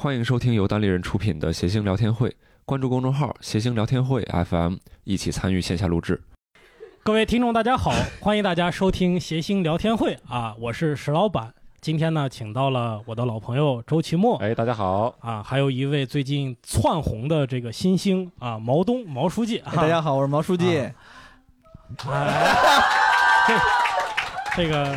欢迎收听由单立人出品的谐星聊天会，关注公众号“谐星聊天会 FM”，一起参与线下录制。各位听众，大家好，欢迎大家收听谐星聊天会啊，我是石老板。今天呢，请到了我的老朋友周奇墨哎，大家好，啊，还有一位最近窜红的这个新星啊，毛东毛书记。啊哎大家好，我是毛书记。啊哎，这这个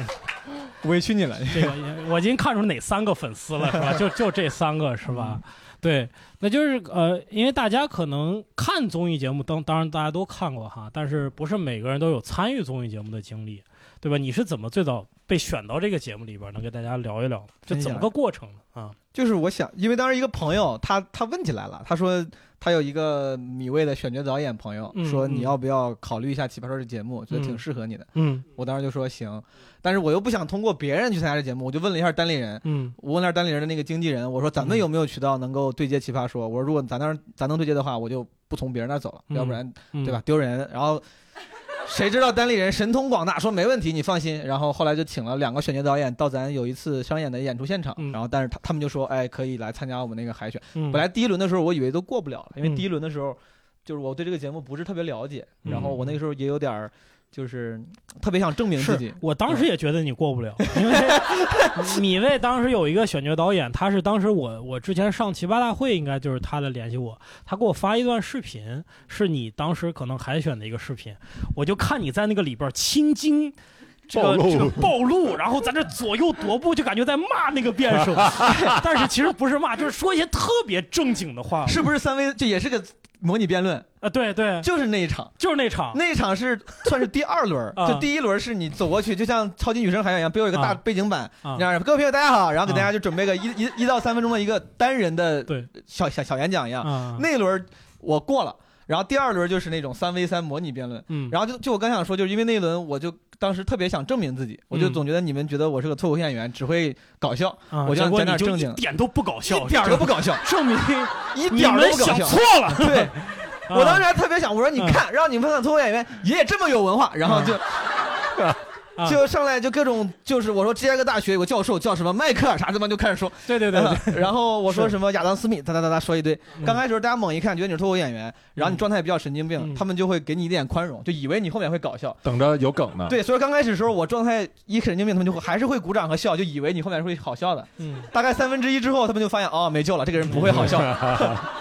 委屈你了，这个，我已经看出哪三个粉丝了，是吧？就就这三个，是吧？对，那就是呃，因为大家可能看综艺节目，当当然大家都看过哈，但是不是每个人都有参与综艺节目的经历，对吧？你是怎么最早被选到这个节目里边？能跟大家聊一聊，这怎么个过程呢？啊，就是我想，因为当时一个朋友他他问起来了，他说他有一个米未的选角导演朋友，说你要不要考虑一下《奇葩说》这节目，觉得挺适合你的。嗯我当时就说行，但是我又不想通过别人去参加这节目，我就问了一下单立人。嗯我问了一下单立人的那个经纪人，我说咱们有没有渠道能够对接奇葩说？我说如果咱那儿咱能对接的话，我就不从别人那儿走了，嗯要不然嗯，对吧？？丢人。然后谁知道单立人神通广大，说没问题，你放心。然后后来就请了两个选角导演到咱有一次商演的演出现场，嗯然后但是他他们就说，哎，可以来参加我们那个海选。嗯，本来第一轮的时候我以为都过不了了，因为嗯第一轮的时候就是我对这个节目不是特别了解，嗯然后我那个时候也有点儿就是特别想证明自己。我当时也觉得你过不了，因为 米未当时有一个选角导演，他是当时我我之前上奇葩大会，应该就是他的联系我，他给我发一段视频，是你当时可能海选的一个视频，我就看你在那个里边青筋。这个暴露这个 暴露，然后在这左右踱步，就感觉在骂那个辩手，但是其实不是骂，就是说一些特别正经的话。是不是三维这也是个模拟辩论，啊，对对，就是那一场。就是那场。那一场是 算是第二轮，啊就第一轮是你走过去，就像超级女声海选一样，背后有一个大啊背景板，啊这样各位朋友大家好，然后给啊大家就准备个一一一到三分钟的一个单人的对小小小演讲一样。啊，那一轮我过了，然后第二轮就是那种三 v 三模拟辩论。嗯，然后就就我刚想说，就是因为那一轮我就当时特别想证明自己，我就嗯总觉得你们觉得我是个脱口秀演员，只会搞笑，啊我就想结果你就讲点正经的一点都不搞笑，一点儿都不搞笑，证明 一点儿都不搞笑。们想错了。对，啊我当时还特别想，我说你看，让你们看脱口秀演员也这么有文化，然后就。啊就上来就各种就是我说芝加哥大学有个教授叫什么迈克尔啥他妈就开始说，对对对对，然后我说什么亚当斯密哒哒哒哒说一堆。嗯刚开始大家猛一看觉得你是脱口演员，然后你状态比较神经病，嗯他们就会给你一点宽容，就以为你后面会搞笑。等着有梗呢。对，所以刚开始的时候我状态一神经病，他们就会还是会鼓掌和笑，就以为你后面会好笑的。嗯大概三分之一之后，他们就发现哦没救了，这个人不会好笑。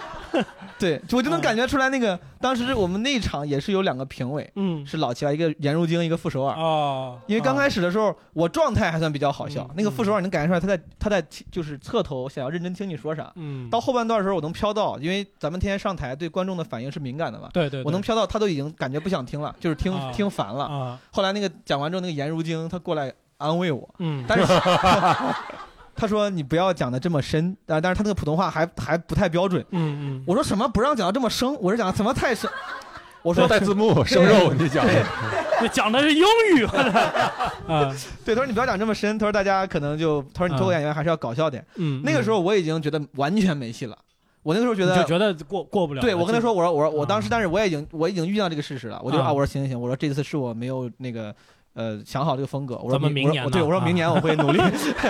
对，我就能感觉出来，那个当时我们那一场也是有两个评委，嗯是老齐啊，一个颜如晶，一个傅首尔。哦，因为刚开始的时候，我状态还算比较好笑嗯。那个傅首尔，能感觉出来他在他在就是侧头想要认真听你说啥。嗯，到后半段的时候，我能飘到，因为咱们天天上台对观众的反应是敏感的嘛，对对，对我能飘到他都已经感觉不想听了，就是听啊听烦了。啊，后来那个讲完之后，那个颜如晶她过来安慰我，嗯，但是 他说你不要讲的这么深，但但是他那个普通话还还不太标准。嗯嗯，我说什么不让讲的这么生？我是讲怎么太深？我说带字幕 生肉，你讲对 这讲的是英语，啊，对，他说你不要讲这么深，他说大家可能就他说你脱口演员还是要搞笑点。嗯，那个时候我已经觉得完全没戏了，我那个时候觉得就。觉得过过不了了，对，我跟他说，我说我说我啊当时，但是我也已经我已经遇到这个事实了，我就啊，我说行行行，我说这次是我没有那个呃想好这个风格，我说明年我说对我说啊。明年我会努力。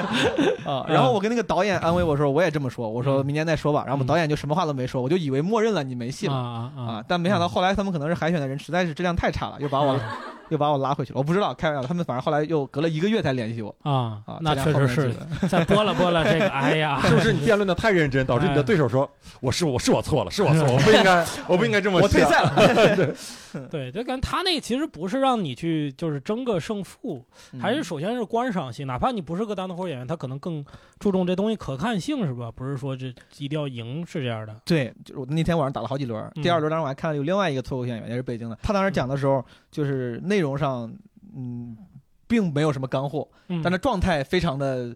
啊，然后我跟那个导演安慰我说我也这么说，我说嗯。明年再说吧，然后我们嗯。导演就什么话都没说，我就以为默认了你没戏啊了。啊啊啊，但没想到后来他们可能是海选的人实在是质量太差了，又把我 又把我拉回去了，我不知道，开玩笑，他们反正后来又隔了一个月才联系我。啊啊，，那确实是后面记得。再播了播了这个，哎呀，是不是你辩论的太认真，导致你的对手说我是我是我错了，是我错了，我不应该我不应该这么我退赛了，对，就感觉他那个其实不是让你去就是争个胜负，还嗯是首先是观赏性，哪怕你不是个单口演员，他可能更注重这东西可看性，是吧？不是说这一定要赢是这样的。对，就是我那天晚上打了好几轮，嗯第二轮当时我还看了有另外一个脱口秀演员，也是北京的，他当时讲的时候，就是内容上，嗯，并没有什么干货，嗯，但是状态非常的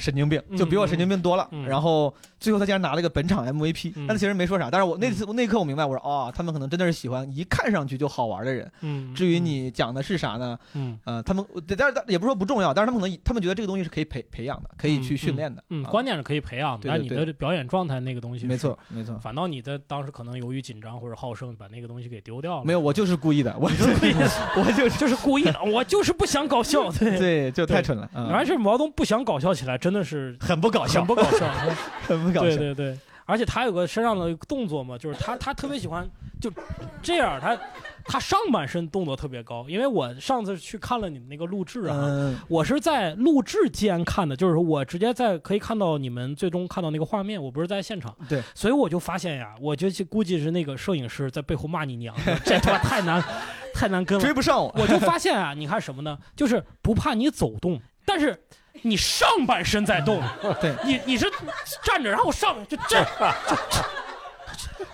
神经病，嗯就比我神经病多了。嗯然后最后他竟然拿了一个本场 MVP，、嗯但他其实没说啥。但是我那次、那一刻我明白，我说哦，他们可能真的是喜欢一看上去就好玩的人。嗯，至于你讲的是啥呢？嗯，呃，他们但是也不是说不重要，但是他们可能他们觉得这个东西是可以培培养的，可以去训练的。嗯，啊关键是可以培养的，但你的表演状态那个东西是没错，没错，反倒你的当时可能由于紧张或者好胜，把那个东西给丢掉了。没有，我就是故意的，我就是故意的，我就是就是故意的，我就是不想搞笑。对，对，就太蠢了。嗯完事毛东不想搞笑起来，真真的是很不搞笑很，不搞笑。很不搞笑。对对对，而且他有个身上的动作嘛，就是他他特别喜欢就这样，他他上半身动作特别高。因为我上次去看了你们那个录制啊，嗯，我是在录制间看的，就是我直接在可以看到你们最终看到那个画面，我不是在现场。对，所以我就发现呀，我就估计是那个摄影师在背后骂你娘，这他妈太难太难跟了追。不上我。我就发现啊，你看什么呢？就是不怕你走动，但是你上半身在动。对，你你是站着，然后上就这，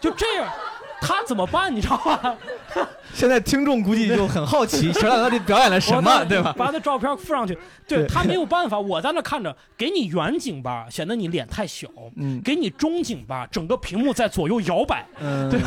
就就这样，他怎么办？你知道吗？现在听众估计就很好奇，小冉到底表演了什么，对吧？把他照片附上去，对对他没有办法，我在那看着，给你远景吧，显得你脸太小；嗯给你中景吧，整个屏幕在左右摇摆，嗯，对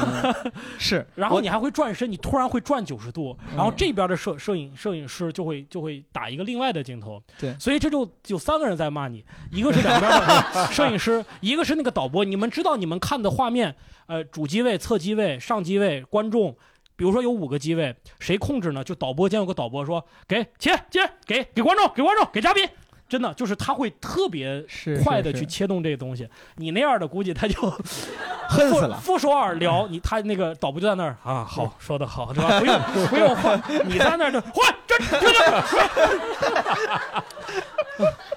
是。然后你还会转身，你突然会转九十度，然后这边的摄摄影摄影师就会就会打一个另外的镜头，对所以这就有三个人在骂你，一个是两边的摄影师，一个是那个导播。你们知道你们看的画面，呃，主机位、侧机位、上机位、观众。比如说有五个机位，谁控制呢？就导播间有个导播说：“给切接，给给观众，给观众，给嘉宾。”真的就是他会特别快的去切动这个东西。你那样的估计他就 恨死了。傅首尔聊你，他那个导播就在那儿啊，好说的好，是吧？不用 不用换，你在那儿就换，这这这，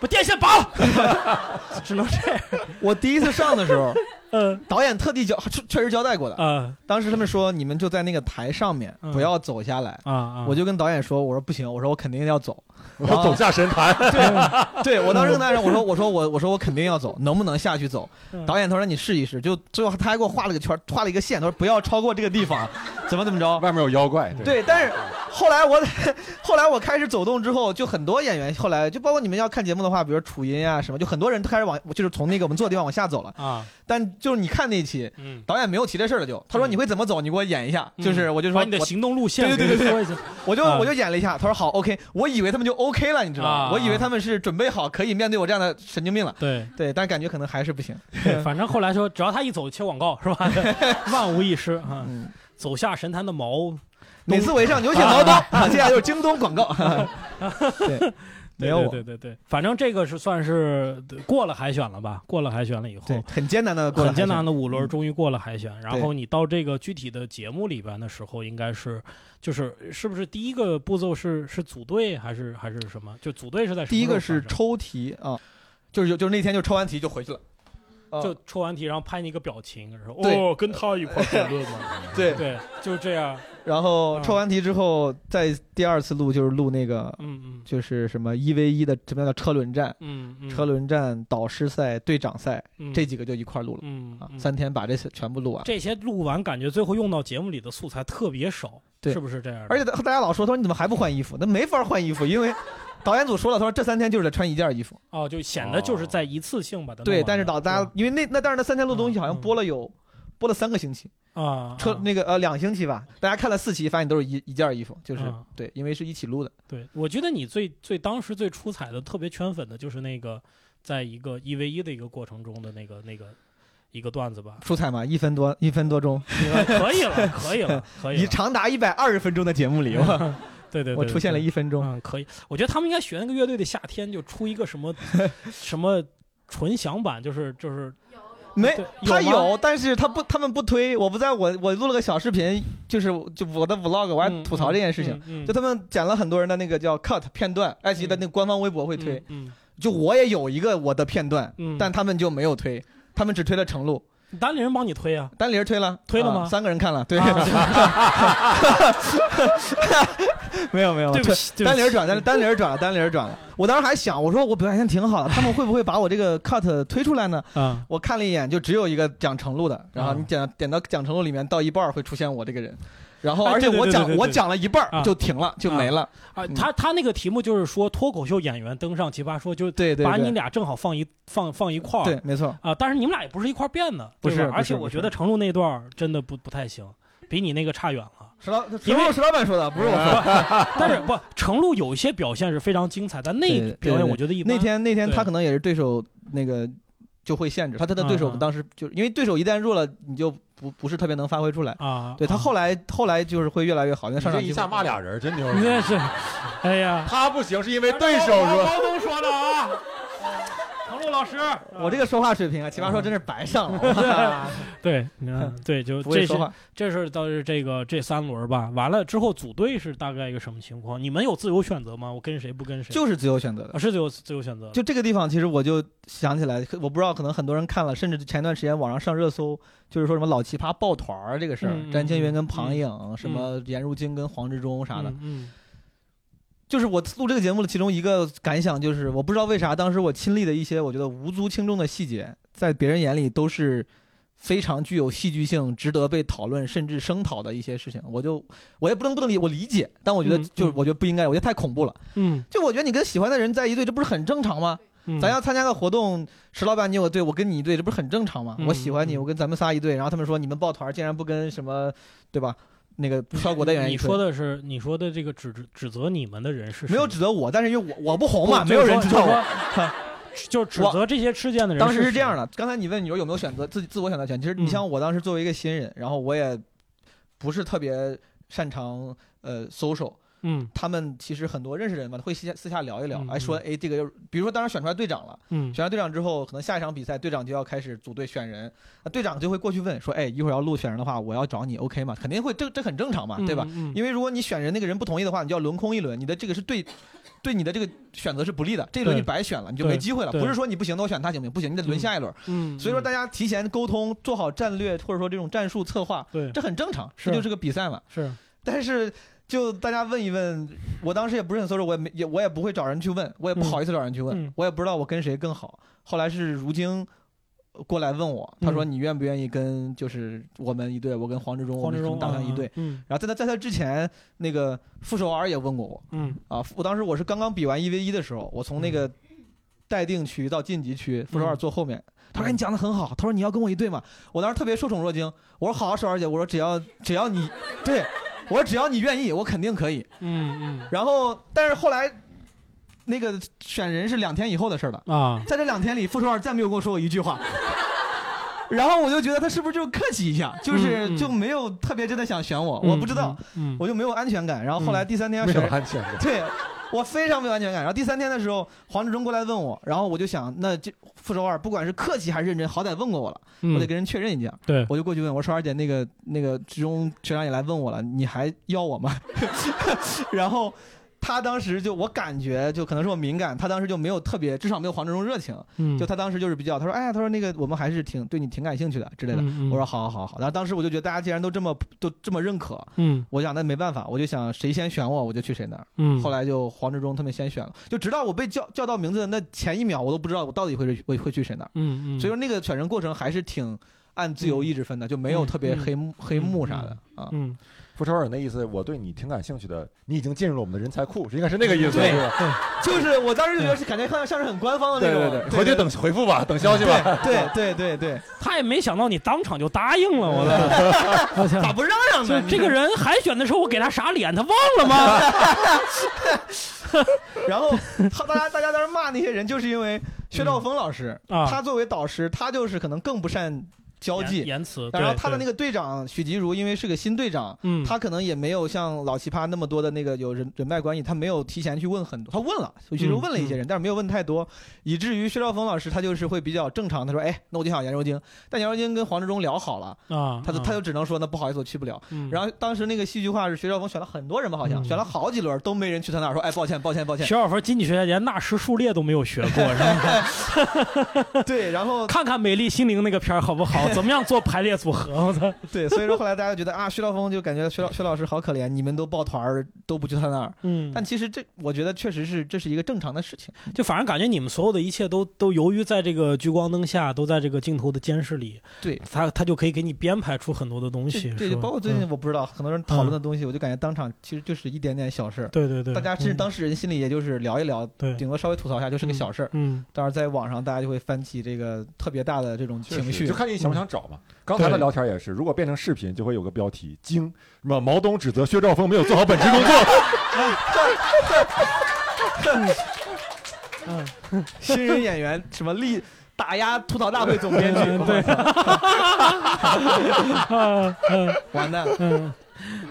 把电线拔了，只能这样。我第一次上的时候，嗯导演特地交确确实交代过的。嗯当时他们说你们就在那个台上面，嗯不要走下来。啊啊！我就跟导演说，我说不行，我说我肯定要走。我走下神坛，对 对我当时跟导演说，我说我说我我说我肯定要走，能不能下去走？嗯导演他说你试一试，就最后他还给我画了个圈，画了一个线，他说不要超过这个地方，怎么怎么着。外面有妖怪，对，但是后来我后来我开始走动之后，就很多演员后来就包括你们要看节目的话，比如楚音啊什么，就很多人都开始往就是从那个我们坐的地方往下走了。啊，但就是你看那一期，嗯，导演没有提这事儿了就，他说你会怎么走，你给我演一下。就是我就说把你的行动路线对对对对我就我就演了一下，他说好 OK，我以为他们就 OK 了，你知道吗？啊我以为他们是准备好可以面对我这样的神经病了。对对，但感觉可能还是不行。对，反正后来说，只要他一走切广告是吧？万无一失啊！嗯，走下神坛的毛，每次我一上有请毛刀 啊，接下来就是京东广告。对，没有我。对对对对，反正这个是算是过了海选了吧？过了海选了以后，对，很艰难的过了很艰难的。五轮嗯终于过了海选，然后你到这个具体的节目里边的时候，应该是就是是不是第一个步骤是是组队还是还是什么？就组队是在第一个是抽题啊，就是就是那天就抽完题就回去了。啊就抽完题，然后拍你一个表情，然后对哦，跟他一块儿讨论嘛，对，对，就是这样，然后嗯抽完题之后，再第二次录就是录那个嗯嗯就是什么一 v 一的什么叫车轮战、嗯嗯，车轮战、导师赛、队长赛嗯这几个就一块录了嗯三天把这些全部录完。这些录完，感觉最后用到节目里的素材特别少，对是不是这样？而且大大家老说，他说你怎么还不换衣服？那没法换衣服，因为 导演组说了，他说这三天就是得穿一件衣服。哦，就显得就是在一次性把它弄对，但是导大家因为那那但是那三天录东西好像嗯播了有播了三个星期，啊，车啊那个呃两星期吧，大家看了四期，发现都是一一件衣服，就是啊对，因为是一起录的。对，我觉得你最最当时最出彩的、特别圈粉的就是那个，在一个一 v 一的一个过程中的那个那个一个段子吧。出彩吗，一分多一分多钟，可以了，可以了，可以 你。长达一百二十分钟的节目里，我 对对对，我出现了一分钟。嗯，可以。我觉得他们应该学那个乐队的夏天，就出一个什么什么纯享版，就是就是没他有，但是他不，他们不推。我不在我我录了个小视频，就是就我的 vlog，我还嗯吐槽这件事情。，嗯嗯。就他们剪了很多人的那个叫 cut 片段，爱奇艺的那个官方微博会推。嗯，就我也有一个我的片段，嗯。但他们就没有推，他们只推了程璐，嗯单立人帮你推啊。单林推了，推了吗？啊三个人看了，对，啊 没有没有，对不起，对单林转，单单林转了，单林转了。我当时还想，我说我表现挺好的，他们会不会把我这个 cut 推出来呢？啊，我看了一眼，就只有一个讲程璐的，然后啊你点点到讲程璐里面，到一半儿会出现我这个人，然后哎而且我讲我讲了一半就停了，就没了。啊，嗯他他那个题目就是说脱口秀演员登上奇葩说，就对对对把你俩正好放一放放一块儿。对，没错。啊，但是你们俩也不是一块儿变的，不是而且我觉得程璐那段真的不不太行，比你那个差远了。石老因为石老板说的，不是我说的。但是不，程璐有一些表现是非常精彩，但那表现我觉得一般。那天那天他可能也是对手那个就会限制他，他的对手当时就是因为对手一旦弱了，你就不不是特别能发挥出来。啊，对他后来后来就是会越来越好，因为上场一下骂俩人，真牛 啊，。你这是，哎呀，他不行是因为对手弱，高东说的啊，老师，我这个说话水平啊，奇葩说真是白上了。对，你看，对，就这是不会说话，这是倒是这个这三轮吧。完了之后组队是大概一个什么情况？你们有自由选择吗？我跟谁不跟谁？就是自由选择的啊，。是自由自由选择。就这个地方，其实我就想起来，我不知道，可能很多人看了，甚至前段时间网上上热搜，就是说什么老奇葩抱团儿这个事儿，詹青云跟嗯庞颖，什么颜如晶跟黄志忠啥的。嗯嗯就是我录这个节目的其中一个感想，就是我不知道为啥，当时我亲历的一些我觉得无足轻重的细节，在别人眼里都是非常具有戏剧性、值得被讨论甚至声讨的一些事情。我就我也不能不能理我理解，但我觉得就是我觉得不应该，我觉得太恐怖了。嗯就我觉得你跟喜欢的人在一队，这不是很正常吗？嗯，咱要参加个活动，石老板你有个队，我跟你一队，这不是很正常吗？嗯我喜欢你，嗯我跟咱们仨一队，然后他们说你们抱团竟然不跟什么，对吧？那个效果的演员你说的是你说的这个指指指责你们的人是没有指责我，但是因为我我不红嘛，没有人知道我。我。就指责这些吃剑的人。当时是这样的，刚才你问你说有没有选择自己自我选择权，其实你嗯像我当时作为一个新人，然后我也不是特别擅长呃 social，嗯他们其实很多认识人嘛，会私下私下聊一聊嗯，哎说哎这个比如说当时选出来队长了。嗯选完队长之后，可能下一场比赛队长就要开始组队选人，那队长就会过去问说：“哎，一会儿要录选人的话，我要找你，OK 吗？”肯定会，这这很正常嘛，对吧？？嗯因为如果你选人那个人不同意的话，你就要轮空一轮，你的这个是对，对你的这个选择是不利的，这一轮你白选了，你就没机会了。不是说你不行，那我选他行不行？不行，你得轮下一轮。嗯，所以说大家提前沟通，做好战略或者说这种战术策划，对这很正常，是这就是个比赛嘛。是但是就大家问一问，我当时也不是很 social，我也没也我也不会找人去问，我也不好意思找人去问，嗯我也不知道我跟谁更好。后来是如晶过来问我，他说嗯你愿不愿意跟就是我们一队，我跟黄志忠，黄志忠打算一队。。嗯然后在他在他之前，那个傅首尔也问过我嗯啊，我当时我是刚刚比完一 v 一的时候，我从那个待定区到晋级区，傅首尔坐后面。他说：“哎，你讲的很好。”他说：“你要跟我一队嘛？”我当时特别受宠若惊。我说：“好啊，首尔姐。”我说：“只要只要你，对我说只要你愿意，我肯定可以。嗯嗯”然后，但是后来那个选人是两天以后的事儿了。啊在这两天里，傅首尔再没有跟我说过一句话。然后我就觉得他是不是就客气一下，就是就没有特别真的想选我，我不知道，，嗯我就没有安全感。然后后来第三天要没选人，有安全感。对我非常没有安全感。然后第三天的时候，黄志忠过来问我，然后我就想，那这傅首尔不管是客气还是认真，好歹问过我了，嗯我得跟人确认一下。对我就过去问我说：“二姐，那个那个志忠学长也来问我了，你还要我吗？” 然后他当时就我感觉就可能是我敏感，他当时就没有特别，至少没有黄志忠热情。嗯就他当时就是比较，他说：“哎呀，他说那个我们还是挺对你挺感兴趣的之类的。嗯嗯我说：“好好好好。”然后当时我就觉得大家既然都这么都这么认可，嗯我想那没办法，我就想谁先选我，我就去谁那儿。嗯，后来就黄志忠他们先选了，就直到我被叫叫到名字的那前一秒，我都不知道我到底会会会去谁那儿。嗯嗯，所以说那个选人过程还是挺按自由意志分的，就没有特别黑幕黑幕啥的啊。嗯傅首尔那意思，我对你挺感兴趣的，你已经进入了我们的人才库，是应该是那个意思，对是吧？就是我当时就觉得是感觉像像是很官方的那种，对回去等回复吧，等消息吧。对对对对，他也没想到你当场就答应了，我的，咋不让让呢？这个人海选的时候，我给他啥脸，他忘了吗？然后他大家大家在那骂那些人，就是因为薛兆丰老师，啊他作为导师，他就是可能更不善交际。言辞，然后他的那个，队长许吉如，因为是个新队长，嗯，他可能也没有像老奇葩那么多的那个有人人脉关系，他没有提前去问很多，他问了，许吉如问了一些人，但是没有问太多，以至于薛兆丰老师他就是会比较正常，他说，哎，那我就想颜如晶，但颜如晶跟黄志忠聊好了，啊，他就他就只能说，那不好意思，我去不了。嗯，然后当时那个戏剧化是薛兆丰选了很多人吧，好像嗯选了好几轮都没人去他那儿说，哎，抱歉抱歉抱歉。徐小芬经济学家连纳什数列都没有学过，是吧？对，然后看看《美丽心灵》那个片儿好不好？怎么样做排列组合？我操！对，所以说后来大家觉得啊，薛兆丰就感觉薛老薛老师好可怜，你们都抱团儿都不去他那儿。嗯，但其实这我觉得确实是这是一个正常的事情。就反正感觉你们所有的一切都都由于在这个聚光灯下，都在这个镜头的监视里，对，他他就可以给你编排出很多的东西，这是吧就包括最近嗯我不知道很多人讨论的东西，我就感觉当场其实就是一点点小事儿，对对对，大家甚至嗯当事人心里也就是聊一聊，对顶多稍微吐槽一下就是个小事儿。嗯当然在网上大家就会翻起这个特别大的这种情绪就。看你想不想找嘛。刚才的聊天也是，如果变成视频，就会有个标题：惊什么毛东指责薛兆丰没有做好本职工作。嗯，新人演员什么力打压吐槽大会总编剧，嗯对。完蛋。了。嗯。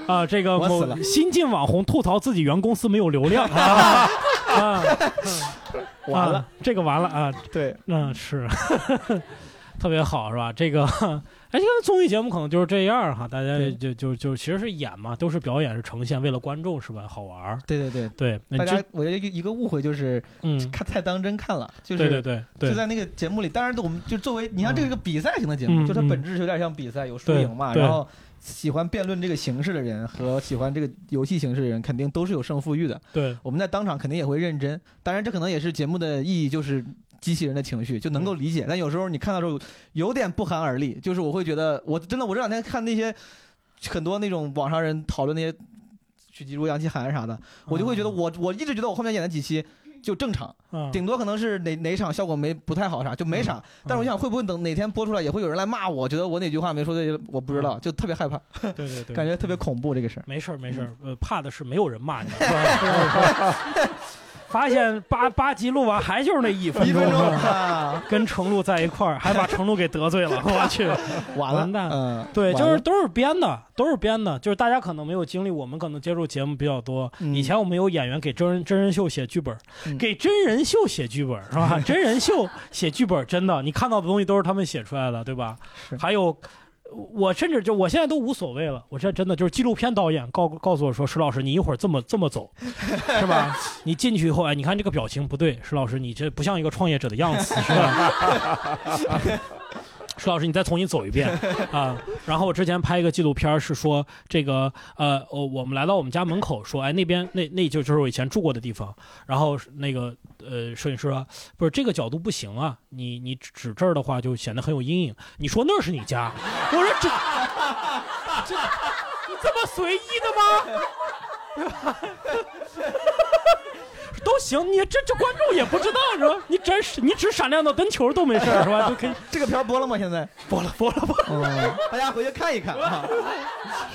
啊，这个某我死了。新晋网红吐槽自己原公司没有流量。啊，啊，完了。啊，这个完了啊，对，嗯，是，特别好是吧？这个，哎，这个综艺节目可能就是这样哈，大家就就就其实是演嘛，都是表演，是呈现，为了观众是吧？好玩儿。对对对，对，那大家我觉得一个误会就是嗯，看太当真看了，就是对对对对，就在那个节目里，当然我们就作为你看这是个比赛型的节嗯目，就它嗯本质是有点像比赛，有输赢嘛。然后喜欢辩论这个形式的人和喜欢这个游戏形式的人，肯定都是有胜负欲的。对我们在当场肯定也会认真，当然这可能也是节目的意义，就是激起人的情绪，就能够理解。但有时候你看到时候有点不寒而栗，就是我会觉得，我真的我这两天看那些很多那种网上人讨论那些许吉如、杨奇涵啥的，我就会觉得我我一直觉得我后面演的几期就正常。啊，顶多可能是哪哪场效果没不太好啥，就没啥。但是我想会不会等哪天播出来，也会有人来骂我，觉得我哪句话没说对，我不知道，就特别害怕，对对对，感觉特别恐怖这个事儿。没事儿没事儿，呃，怕的是没有人骂你？发现八 八集录完还就是那一分一分钟钟，啊，跟程璐在一块儿，还把程璐给得罪了，我去。完了，完蛋嗯，对，就是都是编的，都是编的，就是大家可能没有经历，我们可能接触节目比较多。嗯以前我们有演员给真人真人秀写剧本，嗯给真人秀写剧本是吧？真人秀写剧本真的，你看到的东西都是他们写出来的，对吧？还有。我甚至就我现在都无所谓了，我现在真的就是纪录片导演告告诉我说，石老师你一会儿这么这么走，是吧？你进去以后，哎，你看这个表情不对，石老师你这不像一个创业者的样子，是吧？石老师，你再重新走一遍 啊！然后我之前拍一个纪录片，是说这个呃，我，我们来到我们家门口，说，哎，那边那那就就是我以前住过的地方。然后那个呃，摄影师说，不是这个角度不行啊，你你指这儿的话就显得很有阴影。你说那是你家？我说这这你这么随意的吗？对吧？都行，你这这观众也不知道是吧？你真是你只闪亮到跟球都没事儿是吧？就可以这个片儿播了吗？现在播了播了播了。嗯，大家回去看一看啊。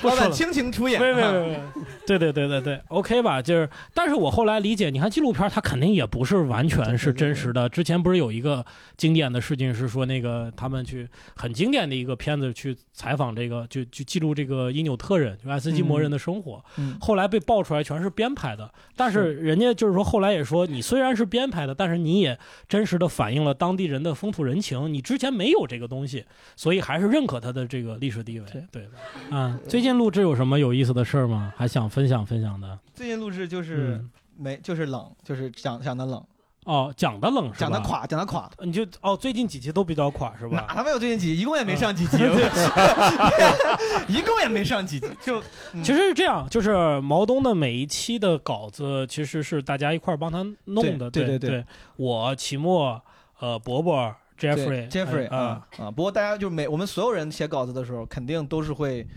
老板倾情出演，没没啊没没，对对对对对，OK 吧？就是，但是我后来理解，你看纪录片，它肯定也不是完全是真实的。之前不是有一个经典的事情是说，那个他们去很经典的一个片子去采访这个，就就记录这个因纽特人，就爱斯基摩人的生活。嗯后来被爆出来全是编排的，但是人家就是说后来也说，你虽然是编排的，但是你也真实的反映了当地人的风土人情，你之前没有这个东西，所以还是认可它的这个历史地位。对对的，啊，最近录制有什么有意思的事儿吗？还想分享分享的？最近录制就是嗯没就是冷，就是想想的冷，哦，讲的冷是吧？讲的，垮，讲的垮。你就哦，最近几期都比较垮是吧？哪他妈有最近几集？一共也没上几集，一共也没上几集，就其实是这样，就是毛东的每一期的稿子其实是大家一块儿帮他弄的，对对对对我齐墨，呃，伯伯，Jeffrey，Jeffrey 哎啊啊！不过大家就每我们所有人写稿子的时候，肯定都是会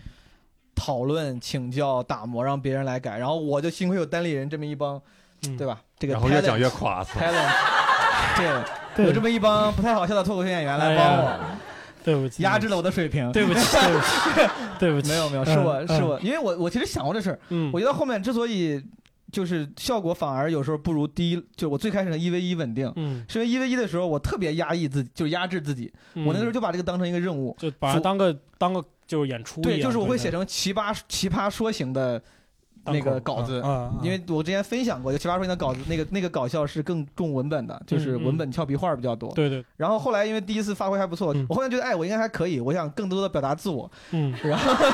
讨论、请教、打磨，让别人来改。然后我就幸亏有单立人这么一帮，嗯对吧？这个然后越讲越垮，talent，对，对有这么一帮不太好笑的脱口秀演员来帮我，对不起，压制了我的水平。对不起，对不起，对不起，没有没有，是我嗯是，我，因为我我其实想过这事儿，嗯，我觉得后面之所以就是效果反而有时候不如第一，就我最开始的一 v 一稳定，嗯，是因为一 v 一的时候我特别压抑自己，就压制自己，嗯我那时候就把这个当成一个任务，就把它当个当个就是演出，对，就是我会写成奇葩奇葩说型的那个稿子。啊，因为我之前分享过，就奇葩说型的稿子，那个那个搞笑是更重文本的，就是文本俏皮话比较多。对对，然后后来因为第一次发挥还不错，嗯我后来觉得哎，我应该还可以，我想更多的表达自我。嗯然后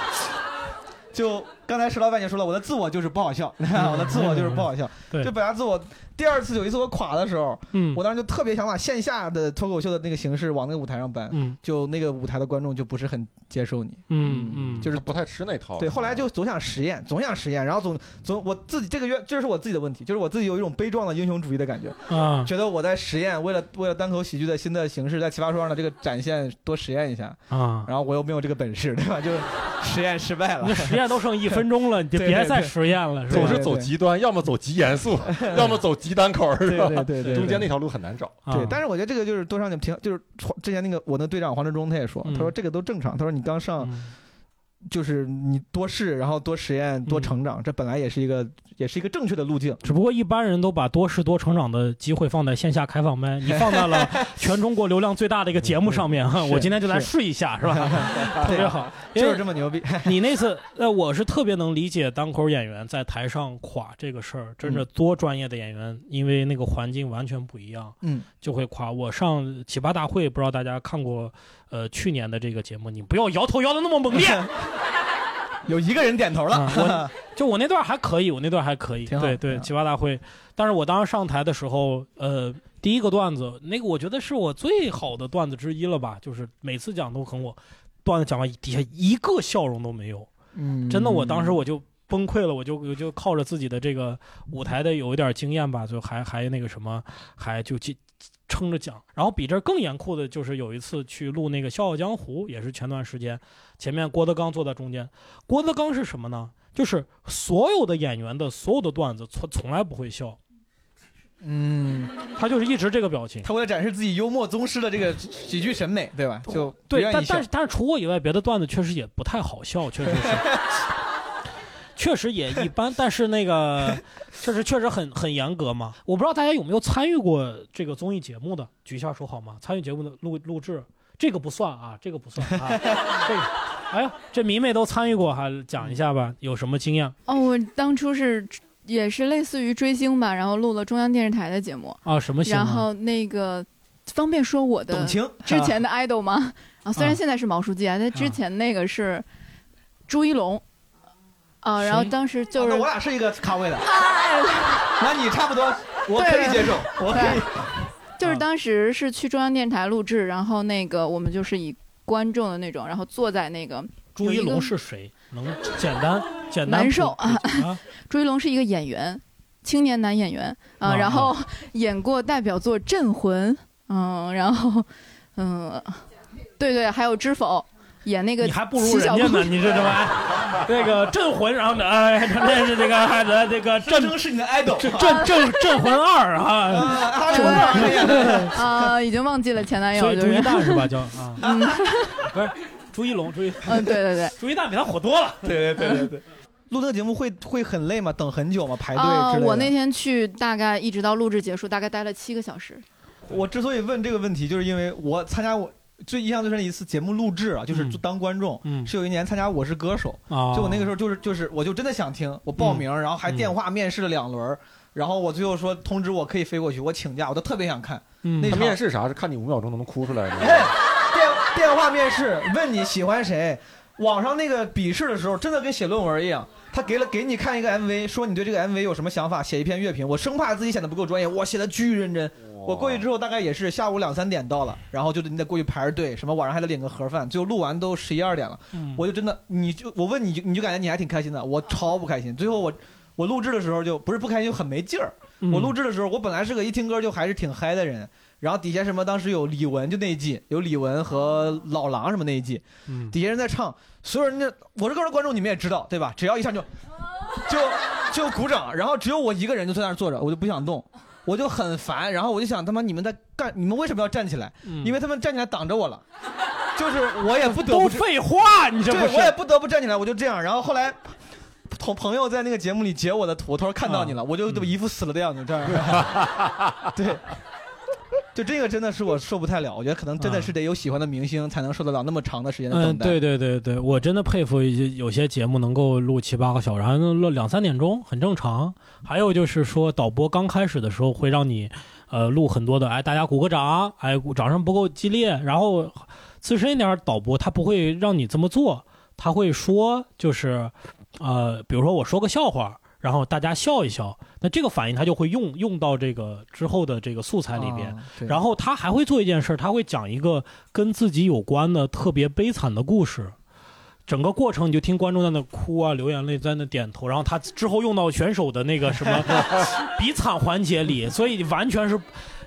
就刚才石老板也说了，我的自我就是不好笑，我的自我就是不好笑。嗯 对就表达自我。第二次有一次我垮的时候，嗯，我当时就特别想把线下的脱口秀的那个形式往那个舞台上搬，嗯就那个舞台的观众就不是很接受你。嗯嗯，就是不太吃那套。对，后来就总想实验，总想实验，然后总总我自己这个月，这是我自己的问题，就是我自己有一种悲壮的英雄主义的感觉，啊，觉得我在实验，为了为了单口喜剧的新的形式，在奇葩说上的这个展现多实验一下，啊，然后我又没有这个本事，对吧？就实验失败了你。实验都剩一分钟了，你就别再实验了，是吧？总是走极端，要么走极严肃，要么走极单口，是吧？对对对对，中间那条路很难找。对，啊但是我觉得这个就是多上点平，就是之前那个我的队长黄志忠他也说，嗯他说这个都正常，他说你刚上嗯就是你多试，然后多实验，多成长，这本来也是一个也是一个正确的路径。只不过一般人都把多试多成长的机会放在线下开放麦，你放在了 全中国流量最大的一个节目上面哈。我今天就来试一下，是吧？特别好，就是这么牛逼。你那次，呃，我是特别能理解单口演员在台上垮这个事儿，真的多专业的演员，因为那个环境完全不一样，嗯，就会垮。我上奇葩大会，不知道大家看过。呃，去年的这个节目，你不要摇头摇的那么猛烈。有一个人点头了，我 就我那段还可以，我那段还可以。对对，奇葩大会。但是我当时上台的时候，呃，第一个段子，那个我觉得是我最好的段子之一了吧？就是每次讲都很我，段子讲完底下一个笑容都没有。嗯，真的，我当时我就崩溃了，我就我就靠着自己的这个舞台的有一点经验吧，就还还那个什么，还就记。撑着讲，然后比这更严酷的就是有一次去录那个《笑傲江湖》，也是前段时间，前面郭德纲坐在中间。郭德纲是什么呢？就是所有的演员的所有的段子从从来不会笑，嗯，他就是一直这个表情。他为了展示自己幽默宗师的这个喜剧审美，对吧？就对，但但是但是除我以外，别的段子确实也不太好笑，确实是。确实也一般，但是那个 确实确实很很严格嘛。我不知道大家有没有参与过这个综艺节目的，举一下手好吗？参与节目的录录制，这个不算啊，这个不算啊。这个，哎呀，这迷妹都参与过哈，讲一下吧，有什么经验？哦，我当初是也是类似于追星吧，然后录了中央电视台的节目啊，什么星？然后那个方便说我的之前的 idol 吗？啊，虽然现在是毛书记啊，但之前那个是朱一龙。啊，然后当时就是我俩是一个咖位的，那你差不多，我可以接受，我可以。就是当时是去中央电视台录制，然后那个我们就是以观众的那种，然后坐在那个。朱一龙是谁？能简单简单？难受啊！朱一龙是一个演员，青年男演员啊，然后 演过代表作《镇魂》，嗯，然后嗯，对对，还有《知否》。演那个你还不如人家呢，你知道吗？那个镇魂，然后呢，哎，那是这个孩子，这个镇是你的 idol，镇镇镇魂二啊，镇魂二 啊，已经忘记了前男友，所以朱一蛋是吧？叫啊，不是朱一龙，朱一嗯，对对对，朱一蛋比他火多了，对对对对对。录这个节目会会很累吗？等很久吗？排队之类的。我那天去，大概一直到录制结束，大概待了七个小时。我之所以问这个问题，就是因为我参加我。最印象最深的一次节目录制啊，就是当观众，是有一年参加《我是歌手》，就我那个时候就是就是，我就真的想听，我报名，然后还电话面试了两轮，然后我最后说通知我可以飞过去，我请假，我都特别想看。那面试啥？是看你五秒钟能不能哭出来的？电电话面试问你喜欢谁，网上那个笔试的时候真的跟写论文一样，他给了给你看一个 MV，说你对这个 MV 有什么想法，写一篇乐评，我生怕自己显得不够专业，我写的巨认真。我过去之后大概也是下午两三点到了，然后就你得过去排着队，什么晚上还得领个盒饭，最后录完都十一二点了，我就真的，你就我问你就你就感觉你还挺开心的，我超不开心。最后我我录制的时候就不是不开心，就很没劲儿。我录制的时候，我本来是个一听歌就还是挺嗨的人，然后底下什么当时有李玟就那一季，有李玟和老狼什么那一季，底下人在唱，所有人家我是个人观众，你们也知道对吧？只要一唱就就就鼓掌，然后只有我一个人就在那儿坐着，我就不想动。我就很烦，然后我就想他妈你们在干，你们为什么要站起来？因为他们站起来挡着我了，就是我也不得不都废话，你这不我也不得不站起来，我就这样。然后后来同朋友在那个节目里截我的图，他说看到你了，我就一副死了的样子这样。对。就这个真的是我受不太了，我觉得可能真的是得有喜欢的明星才能受得了那么长的时间的等待。对对对对，我真的佩服一些有些节目能够录七八个小时，还能录两三点钟，很正常。还有就是说，导播刚开始的时候会让你，呃，录很多的，哎，大家鼓个掌，哎，掌声不够激烈。然后资深一点导播他不会让你这么做，他会说就是，呃，比如说我说个笑话。然后大家笑一笑，那这个反应他就会用用到这个之后的这个素材里边。然后他还会做一件事，他会讲一个跟自己有关的特别悲惨的故事。整个过程你就听观众在那哭啊，流眼泪，在那点头。然后他之后用到选手的那个什么 比惨环节里，所以完全是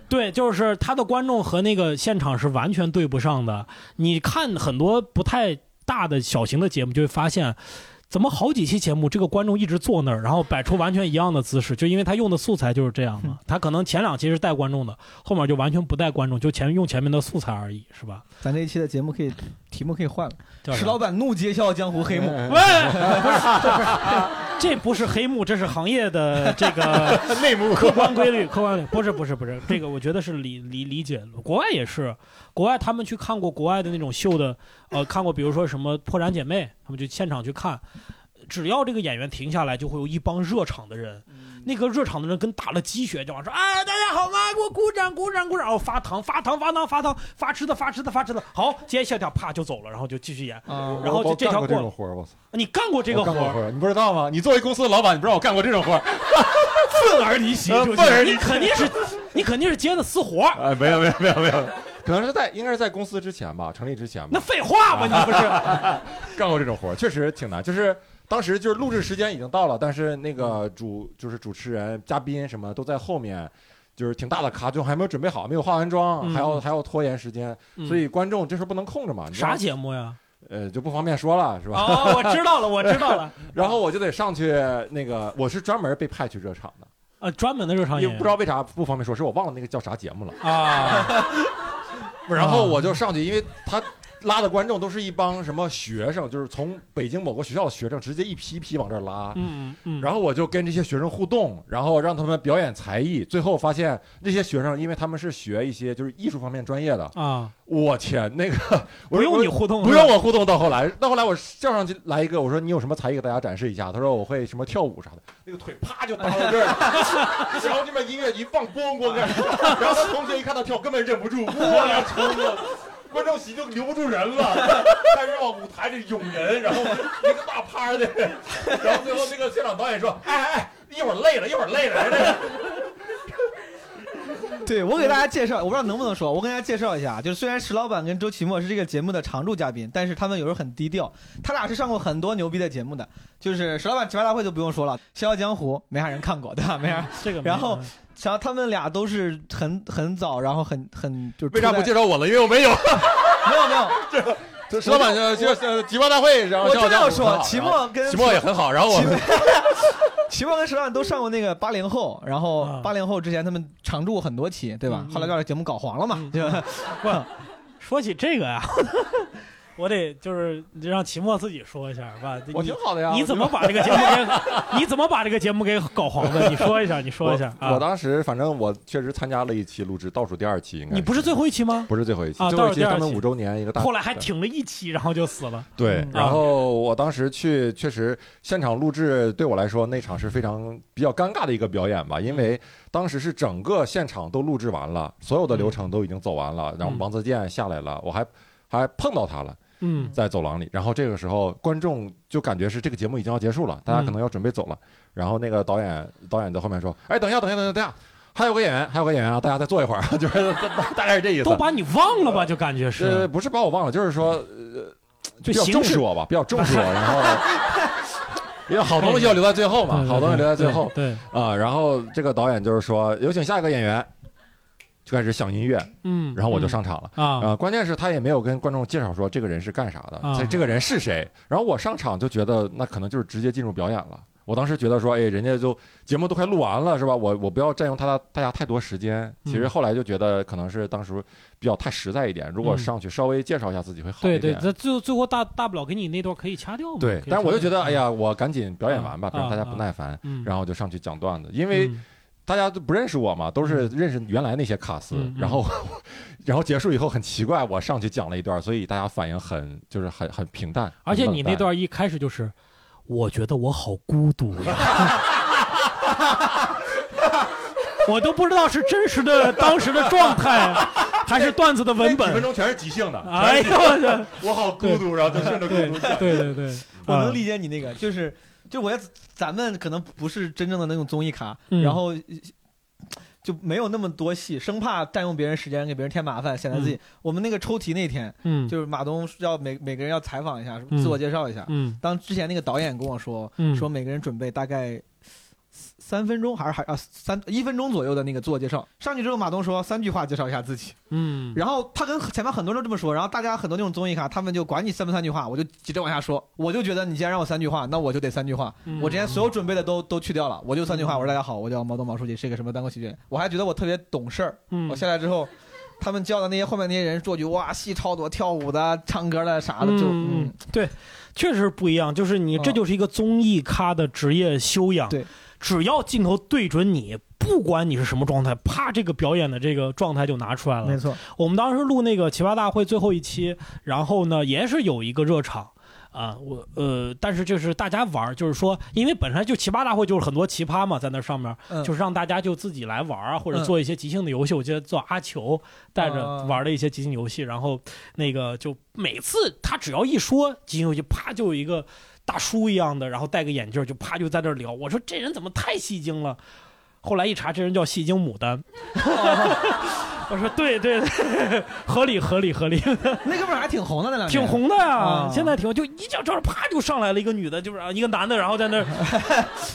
对，就是他的观众和那个现场是完全对不上的。你看很多不太大的小型的节目，就会发现。怎么好几期节目，这个观众一直坐那儿，然后摆出完全一样的姿势，就因为他用的素材就是这样嘛。他可能前两期是带观众的，后面就完全不带观众，就前用前面的素材而已，是吧？咱这一期的节目可以提题目可以换了。石老板怒揭笑江湖黑幕，嗯喂，不是，这不是黑幕，这是行业的这个 内幕客观规律，客观规律不是不是不是，这个我觉得是理理理解。国外也是，国外他们去看过国外的那种秀的，呃，看过比如说什么《破产姐妹》，他们就现场去看，只要这个演员停下来，就会有一帮热场的人。那个热场的人跟打了鸡血一样说：“哎，大家好吗？给我鼓掌，鼓掌，鼓掌！”然后发糖，发糖，发糖，发糖，发吃的，发吃的，发吃的。好，接下条啪就走了，然后就继续演。啊然后我干过这这条过种活，我操！你干过这个活儿，我干过活儿，你不知道吗？你作为公司的老板，你不知道我干过这种活儿？愤而离席愤而离你肯定是，你肯定是接的私活儿。哎，没有没有没有没有，可能是在应该是在公司之前吧，成立之前吧。那废话吧，你不是？干过这种活儿，确实挺难。就是当时就是录制时间已经到了，但是那个主就是主持人、嘉宾什么都在后面，就是挺大的咖，就还没有准备好，没有化完妆，嗯还要还要拖延时间，所以观众这时候不能空着嘛。你知道啥节目呀？呃，就不方便说了，是吧？哦，我知道了，我知道了。然后我就得上去，那个我是专门被派去热场的，呃，专门的热场也不知道为啥不方便说，是我忘了那个叫啥节目了。啊，然后我就上去，因为他拉的观众都是一帮什么学生，就是从北京某个学校的学生，直接一批一批往这儿拉。嗯嗯，然后我就跟这些学生互动，然后让他们表演才艺。最后发现这些学生，因为他们是学一些就是艺术方面专业的，啊，我天，那个我不用你互动，不用我互动。到后来，到后来我叫上去来一个，我说你有什么才艺给大家展示一下？他说我会什么跳舞啥的，那个腿啪就搭到这儿了，然后这边音乐一放，咣咣干，然后他同学一看到跳，根本忍不住，哇呀冲了。观众席就留不住人了，开始往舞台里涌人，然后一个大趴的，然后最后那个现场导演说：“哎哎哎，一会儿累了，一会儿累了。”这个 对我给大家介绍，我不知道能不能说，我跟大家介绍一下，就是虽然石老板跟周奇墨是这个节目的常驻嘉宾，但是他们有时候很低调。他俩是上过很多牛逼的节目的，就是石老板《直白大会》就不用说了，《笑傲江湖》没啥人看过，对吧？没啥。这个没，然后然后他们俩都是很很早，然后很很就是为啥不介绍我了？因为我没有。没 有没有，这石 老板就就就集报大会，然后我这样说，很好齐墨跟齐墨也很好，然后我齐齐墨跟石老板都上过那个八零后，然后啊八零后之前他们常驻过很多期，对吧？后来就把节目搞黄了嘛，嗯对吧？不说起这个呀，我得就是让齐墨自己说一下，是吧？我挺好的呀。你怎么把这个节目给？你怎么把这个节目给搞黄的？你说一下，你说一下啊！我我当时反正我确实参加了一期录制，倒数第二期应该。你不是最后一期吗？不是最后一期，啊最后一期倒数第二期他们五周年一个大。后来还挺了一期，然后就死了。对嗯，然后我当时去，确实现场录制对我来说那场是非常比较尴尬的一个表演吧，因为当时是整个现场都录制完了，所有的流程都已经走完了，然后嗯王自健下来了，我还还碰到他了，嗯在走廊里，然后这个时候观众就感觉是这个节目已经要结束了，大家可能要准备走了，然后那个导演导演在后面说：“哎，等一下，等一下，等一下，等一下。”还有个演员，还有个演员啊，大家再坐一会儿，就是大概是这意思。都把你忘了吧？就感觉呃，是不是把我忘了，就是说，呃，比较就形式重视我吧，比较重视我，然后，因为好东西要留在最后嘛，好东西留在最后对，对啊。然后这个导演就是说，有请下一个演员，就开始响音乐，嗯，然后我就上场了。啊啊，关键是他也没有跟观众介绍说这个人是干啥的，啊这这个人是谁。然后我上场就觉得那可能就是直接进入表演了。我当时觉得说，哎，人家就节目都快录完了，是吧？我我不要占用他的大家太多时间。其实嗯后来就觉得可能是当时比较太实在一点，如果嗯上去稍微介绍一下自己会好一点。对对，这最后最后大大不了给你那段可以掐掉嘛。对但是我就觉得，哎，呀，我赶紧表演完吧，啊不然大家啊不耐烦。嗯，然后就上去讲段子，因为嗯大家都不认识我嘛，都是认识原来那些卡司然后，然后结束以后很奇怪，我上去讲了一段，所以大家反应很就是很很平淡。而且你那段一开始就是，我觉得我好孤独呀。我都不知道是真实的当时的状态，还是段子的文本。那几分钟全是即兴的，哎呦全是即兴的我我好孤独，然后就顺着孤对独讲。对对对，我能啊理解你那个，就是就我觉得咱们可能不是真正的那种综艺咖，嗯然后呃就没有那么多戏，生怕占用别人时间，给别人添麻烦，显得自己。我们那个抽题那天，嗯，就是马东要每每个人要采访一下，嗯自我介绍一下。嗯当之前那个导演跟我说，嗯说每个人准备大概三分钟，还是还啊三一分钟左右的那个自我介绍。上去之后，马东说三句话介绍一下自己，嗯，然后他跟前面很多人都这么说，然后大家很多那种综艺咖，他们就管你三不三句话，我就急着往下说，我就觉得你既然让我三句话，那我就得三句话。嗯我之前所有准备的都都去掉了，我就三句话，我说大家好，我叫毛东毛书记，是一个什么单口喜剧人，我还觉得我特别懂事儿。嗯我下来之后，他们叫的那些后面那些人做句哇，戏超多，跳舞的、唱歌的啥的，就嗯嗯，对，确实不一样。就是你，哦这就是一个综艺咖的职业修养。对，只要镜头对准你，不管你是什么状态，啪，这个表演的这个状态就拿出来了。没错，我们当时录那个奇葩大会最后一期，然后呢，也是有一个热场。啊，我呃，但是就是大家玩儿，就是说，因为本来就奇葩大会就是很多奇葩嘛，在那上面，嗯就是让大家就自己来玩儿啊，或者嗯做一些即兴的游戏。我记得做阿球带着啊玩的一些即兴游戏，然后那个就每次他只要一说即兴游戏，啪就有一个大叔一样的，然后戴个眼镜就啪就在那儿聊。我说这人怎么太戏精了？后来一查，这人叫戏精牡丹。我说对对 对，合理合理合理，那哥们儿还挺红的那两年，挺红的呀、啊现在挺红，就一叫这儿啪就上来了一个女的，就是啊一个男的，然后在那儿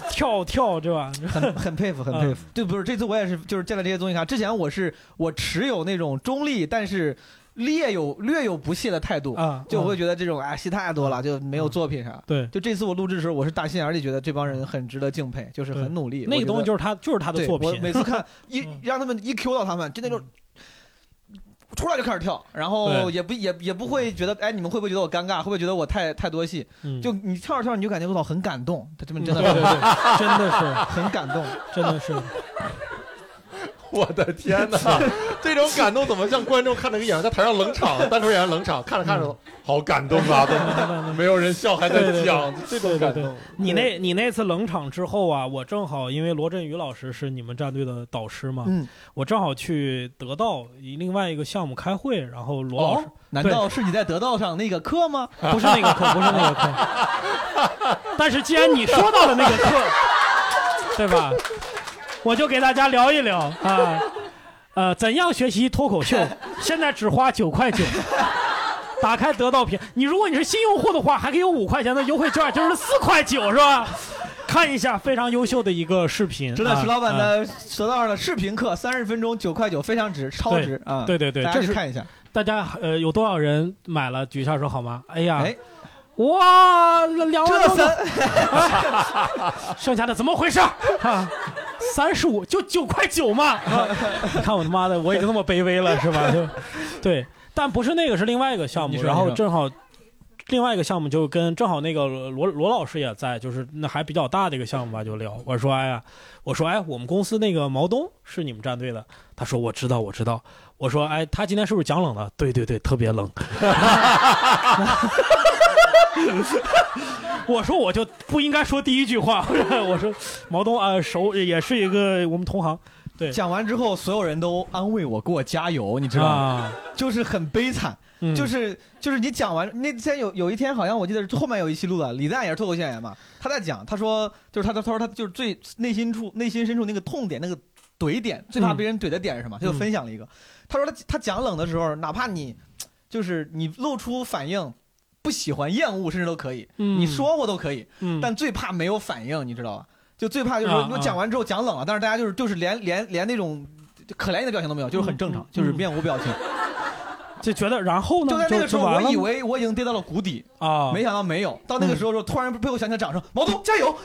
跳 跳，对吧？很很佩服，很佩服。对，不是这次我也是，就是见了这些综艺咖。之前我是我持有那种中立，但是略有略有不屑的态度，啊，就我会嗯觉得这种哎戏太多了，就没有作品啥。对就这次我录制的时候，我是大心眼里觉得这帮人很值得敬佩，就是很努力。那个东西就是是他就是他的作品我，每次看 一嗯让他们一 Q 到他们，就那种。出来就开始跳，然后也不也也不会觉得，哎，你们会不会觉得我尴尬？会不会觉得我太太多戏？嗯就你跳着跳着，你就感觉我操很感动，他这么真的对对对，真的是很感动。真的是，我的天哪，这种感动怎么像观众看那个演员在台上冷场，单纯演员冷场，看着看着好感动啊，都没有人笑还在讲这种感动。你那你那次冷场之后啊，我正好因为罗振宇老师是你们战队的导师嘛，嗯，我正好去得到另外一个项目开会，然后罗老师、哦，难道是你在得道上那个课吗？不是那个课，不是那个课。但是既然你说到了那个课，对吧？我就给大家聊一聊啊，呃，怎样学习脱口秀？现在只花九块九。打开得到品，你如果你是新用户的话，还可以有五块钱的优惠券，就是四块九，是吧？看一下非常优秀的一个视频，真的，啊徐老板啊的得道上的视频课，三十分钟九块九，非常值，超值啊！对对对，大这是家看一下。大家呃有多少人买了？举一下手好吗？哎呀，哎，哇，两万这多剩下的怎么回事儿？啊，三十五就九块九嘛！啊 你看我他妈的，我已经那么卑微了是吧？就 对，但不是那个，是另外一个项目。然后正好另外一个项目就跟正好那个罗罗老师也在，就是那还比较大的一个项目吧，就聊。我说哎呀，我说哎，我们公司那个毛东是你们战队的。他说我知道，我知道。我说哎，他今天是不是讲冷了？对对对，特别冷。我说我就不应该说第一句话。我说毛东啊、熟也是一个我们同行，对讲完之后，所有人都安慰我，给我加油，你知道吗？啊，就是很悲惨，嗯就是就是你讲完那天有有一天好像我记得是后面有一期录的，李诞也是脱口秀演员嘛，他在讲，他说就是他他他说他就是最内心处内心深处那个痛点那个怼点，最怕别人怼的点是什么？他就分享了一个，他说他他讲冷的时候，哪怕你就是你露出反应。不喜欢、厌恶，甚至都可以。嗯你说我都可以，嗯但最怕没有反应，你知道吧？就最怕就是我讲完之后讲冷了，但是大家就是就是连连连那种可怜你的表情都没有，就是很正常，就是面无表情。就觉得然后呢？就在那个时候，我以为我已经跌到了谷底，啊，没想到没有。到那个时候，时候突然背后响起了掌声，毛东加油！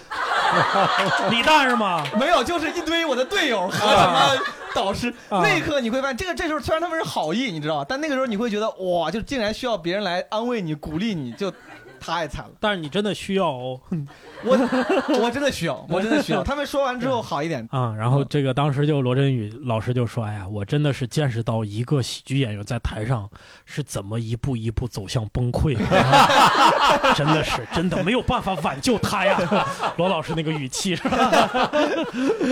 李诞是吗？没有，就是一堆我的队友和什么导师。啊那一刻你会发现，这个这时候虽然他们是好意，你知道吧？但那个时候你会觉得哇，就竟然需要别人来安慰你、鼓励你，就太惨了。但是你真的需要哦。我我真的需要，我真的需要。他们说完之后好一点，啊，然后这个当时就罗振宇老师就说：“哎呀，我真的是见识到一个喜剧演员在台上是怎么一步一步走向崩溃的，真的是真的没有办法挽救他呀。”罗老师那个语气是吧？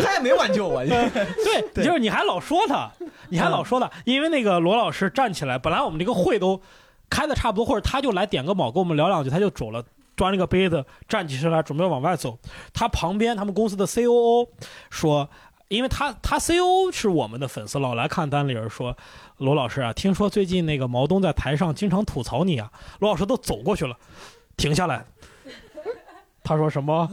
他也没挽救我。对，对就是你还老说他，你还老说他，因为那个罗老师站起来，本来我们这个会都开的差不多，或者他就来点个卯，跟我们聊两句，他就走了。端了个杯子，站起身来，准备往外走。他旁边他们公司的 COO 说，因为他他 COO 是我们的粉丝，老来看单里人，说罗老师啊，听说最近那个毛东在台上经常吐槽你啊。罗老师都走过去了，停下来，他说什么？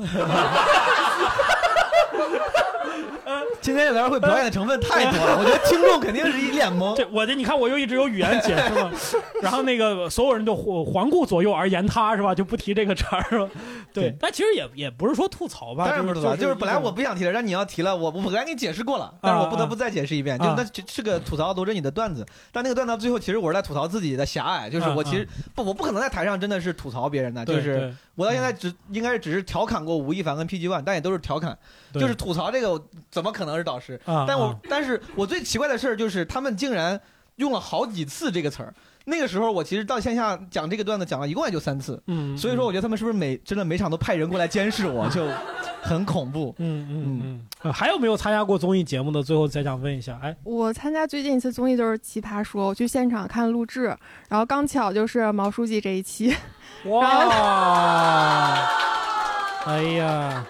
今天的聊天会表演的成分太多了，我觉得听众肯定是一脸懵。这我这你看我又一直有语言解释嘛，然后那个所有人都环环顾左右而言他是吧？就不提这个茬儿是吧？对对，但其实也也不是说吐槽吧，当然不是吐槽，就是本来我不想提了，但你要提了，我我本来给你解释过了，但是我不得不再解释一遍，就那这是个吐槽罗振宇的段子，但那个段子到最后其实我是在吐槽自己的狭隘，就是我其实不我不可能在台上真的是吐槽别人的，就是我到现在只应该只是调侃过吴亦凡跟 PG One，但也都是调侃，对就是吐槽这个怎么可能是导师？啊，但我啊但是我最奇怪的事儿就是他们竟然用了好几次这个词儿。那个时候我其实到线下讲这个段子讲了一共也就三次，嗯，所以说我觉得他们是不是每真的每场都派人过来监视我，就很恐怖。嗯嗯嗯。嗯，还有没有参加过综艺节目的？最后再想问一下，哎，我参加最近一次综艺就是《奇葩说》，我去现场看录制，然后刚巧就是毛书记这一期，哇，哎呀，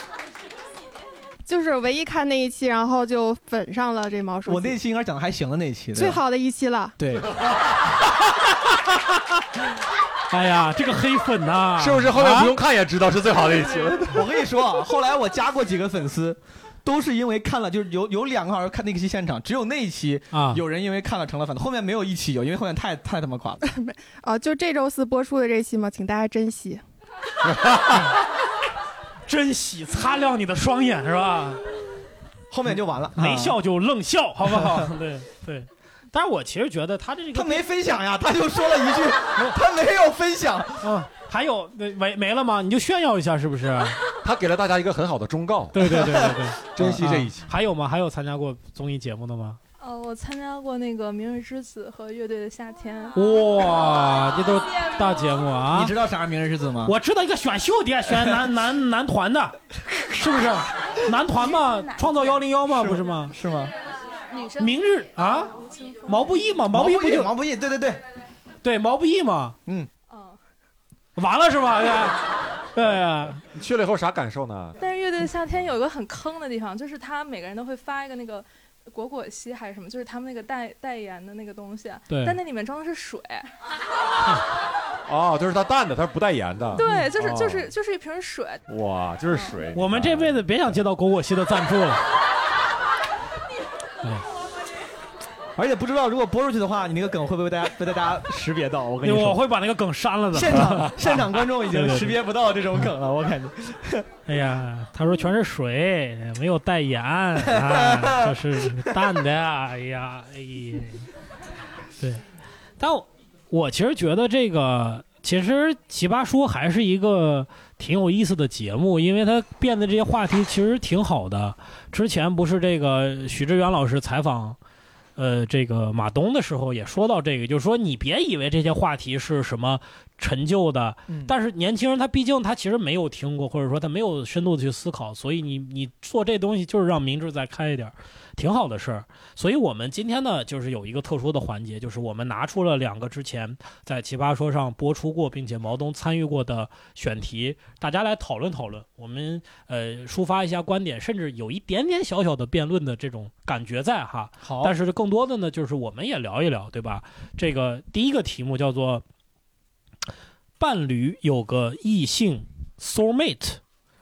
就是唯一看那一期，然后就粉上了这毛书记。我那期应该讲的还行的那期，对吧最好的一期了。对，哎呀，这个黑粉呐、是不是后面不啊用看也知道是最好的一期了？我跟你说啊，后来我加过几个粉丝，都是因为看了，就是有有两个好像看那个期现场，只有那一期啊？有人因为看了成了粉，后面没有一期有，因为后面太太他妈垮了。啊，就这周四播出的这期嘛，请大家珍惜。珍惜，擦亮你的双眼是吧？后面就完了，啊没笑就愣笑，好不好？对对。但是我其实觉得他这个他没分享呀，他就说了一句，他没有分享。嗯，还有没没了吗？你就炫耀一下是不是？他给了大家一个很好的忠告，对对对对对，珍惜这一期啊。还有吗？还有参加过综艺节目的吗？呃，我参加过那个《明日之子》和《乐队的夏天》。哇，这都是大节目啊！你知道啥是明日之子吗？我知道一个选秀的，选男 男男团的，是不是？男团嘛，创造幺零幺嘛，不是吗？是吗？女生明日啊，毛不易嘛，毛不易不就毛不易，对对对，对毛不易嘛？嗯，嗯，完了是吧？对对呀，你去了以后啥感受呢？但是《乐队的夏天》有一个很坑的地方，就是他每个人都会发一个那个果果昔还是什么，就是他们那个代代言的那个东西，对但那里面装的是水，哦，就是他淡的，他是不代言的。对，就是哦就是就是一瓶水，哇，就是水。我们这辈子别想接到果果昔的赞助了。而且不知道如果播出去的话，你那个梗会不会被大家被大家识别到？我跟你说，我会把那个梗删了的。现场现场观众已经识别不到这种梗了，我感觉。哎呀，他说全是水，没有带盐，啊，就是淡的。哎呀，哎呀，对。但我我其实觉得这个，其实《奇葩说》还是一个挺有意思的节目，因为它变的这些话题其实挺好的。之前不是这个许知远老师采访。呃，这个马东的时候也说到这个，就是说你别以为这些话题是什么陈旧的，嗯但是年轻人他毕竟他其实没有听过，或者说他没有深度的去思考，所以你你做这东西就是让明智再开一点儿，挺好的事儿。所以我们今天呢，就是有一个特殊的环节，就是我们拿出了两个之前在奇葩说上播出过，并且毛东参与过的选题，大家来讨论讨论，我们呃抒发一下观点，甚至有一点点小小的辩论的这种感觉在哈。好但是更多的呢，就是我们也聊一聊，对吧？这个第一个题目叫做“伴侣有个异性 soul mate，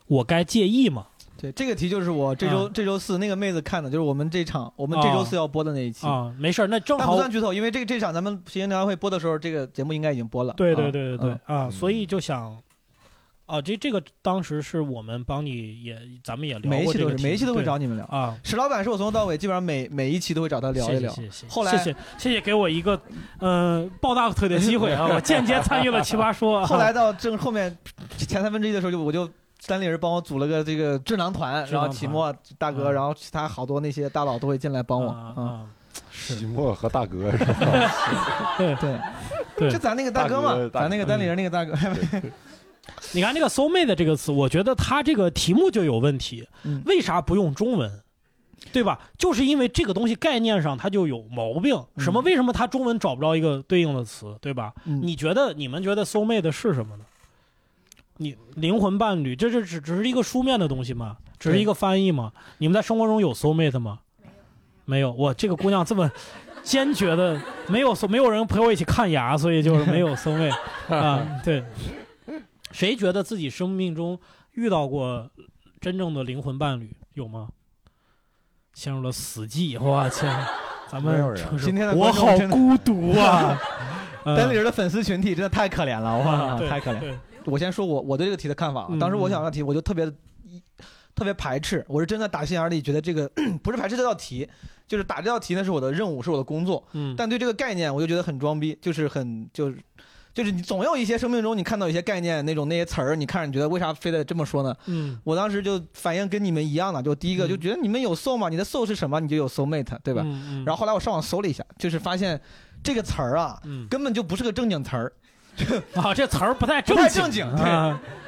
我该介意吗对这个题就是我这周啊这周四那个妹子看的，就是我们这场我们这周四要播的那一？”期。啊，没事儿，那正好但不算剧透，因为这个这场咱们谐星聊天会播的时候，这个节目应该已经播了。对对啊对对对嗯啊，所以就想。啊，这这个当时是我们帮你也，咱们也聊每一期都是每一期都会对找你们聊。啊，史老板是我从头到尾基本上每每一期都会找他聊一聊。谢谢谢谢后来谢谢谢谢给我一个嗯、呃抱大腿的机会啊，我间接参与了奇葩说啊。后来到正后面前三分之一的时候，就我就单立人帮我组了个这个智囊团，囊团然后启墨大哥，嗯然后其他好多那些大佬都会进来帮我。嗯，啊啊，期末和大哥是吧？对 对，对就咱那个大哥嘛咱那个单立人那个大哥。你看这个 “soul mate” 这个词，我觉得它这个题目就有问题。嗯为啥不用中文？对吧？就是因为这个东西概念上它就有毛病。什么？嗯为什么它中文找不着一个对应的词？对吧？嗯你觉得你们觉得 “soul mate” 是什么呢？你灵魂伴侣，这是只只是一个书面的东西吗？只是一个翻译吗？你们在生活中有 soul mate 吗？没有。我这个姑娘这么 坚决的，没有没有人陪我一起看牙，所以就是没有 soul mate 啊。对。谁觉得自己生命中遇到过真正的灵魂伴侣？有吗？陷入了死寂。我去，咱们今天的我好孤独啊！单立人的粉丝群体真的太可怜了，哇，太可怜。对我先说我我对这个题的看法当时我想这道题，我就特别特别排斥，我是真的打心眼里觉得这个 不是排斥这道题，就是打这道题那是我的任务，是我的工作，嗯，但对这个概念我就觉得很装逼，就是很就是。就是你总有一些生命中你看到一些概念那种那些词儿，你看着你觉得为啥非得这么说呢？嗯我当时就反应跟你们一样的，就第一个嗯就觉得你们有 soul 吗，你的 soul 是什么，你就有 soul mate，对吧？嗯嗯然后后来我上网搜了一下，就是发现这个词儿啊，嗯根本就不是个正经词儿，啊，这词儿不太正不太经正经对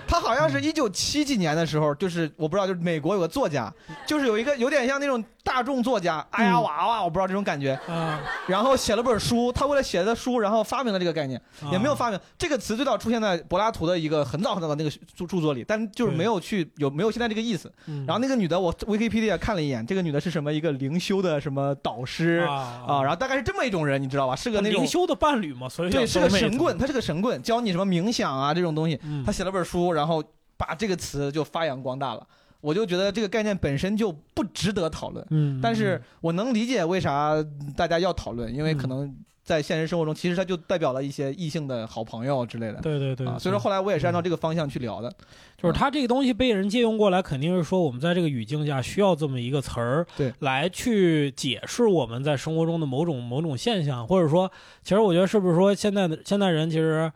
啊它好像是一九七几年的时候，就是我不知道，就是美国有个作家，就是有一个有点像那种大众作家，哎呀娃娃，我不知道这种感觉，啊，然后写了本书，他为了写的书，然后发明了这个概念，啊也没有发明这个词最早出现在柏拉图的一个很早很早的那个著著作里，但就是没有去有没有现在这个意思。嗯然后那个女的，我 Wikipedia 看了一眼，这个女的是什么一个灵修的什么导师啊。啊，然后大概是这么一种人，你知道吧？是个那种灵修的伴侣嘛，所以对，是个神棍，他是个神棍，教你什么冥想啊这种东西。嗯。他写了本书，然后把这个词就发扬光大了。我就觉得这个概念本身就不值得讨论，嗯，但是我能理解为啥大家要讨论，因为可嗯能在现实生活中，其实它就代表了一些异性的好朋友之类的。对对对，啊，所以说后来我也是按照这个方向去聊的。就是它这个东西被人借用过来，肯定是说我们在这个语境下需要这么一个词儿，对，来去解释我们在生活中的某种某种现象，或者说，其实我觉得是不是说现在的现代人其实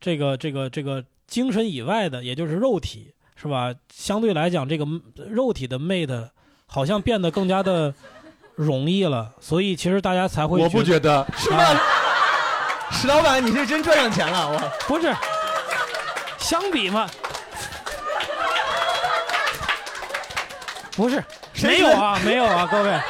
这个这个这个精神以外的，也就是肉体，是吧？相对来讲，这个肉体的 mate 好像变得更加的容易了，所以其实大家才会我不觉得，是吧？石老板，你是真赚上钱了，我不是，相比嘛，不是，没有啊，没有啊，各位，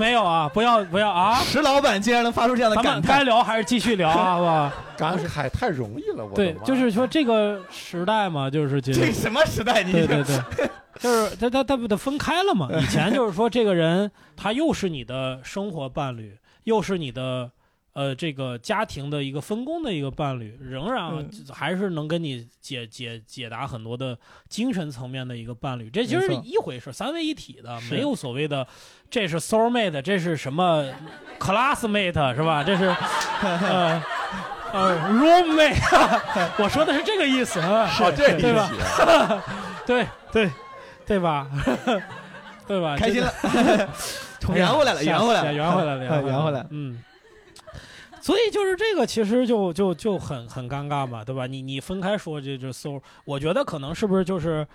没有啊，不要不要啊！石老板竟然能发出这样的咱们感叹，该聊还是继续聊啊，好吧？感慨太容易了，我的对，妈就是说这个时代嘛，就是觉得，这什么时代？你对对对，就是他他他不得分开了嘛？以前就是说这个人他又是你的生活伴侣，又是你的呃这个家庭的一个分工的一个伴侣，仍然嗯还是能跟你解解解答很多的精神层面的一个伴侣，这其实是一回事，三位一体的，没有所谓的这是 soul mate，这是什么 classmate 是吧？这是 呃。呃，roommate，我说的是这个意思啊，对吧？对对对吧？对吧？开心了，圆回来了，圆回来了，圆回来了，圆回来了。嗯。所以就是这个，其实就就就很很尴尬嘛，对吧？你你分开说这这 soul，我觉得可能是不是就是，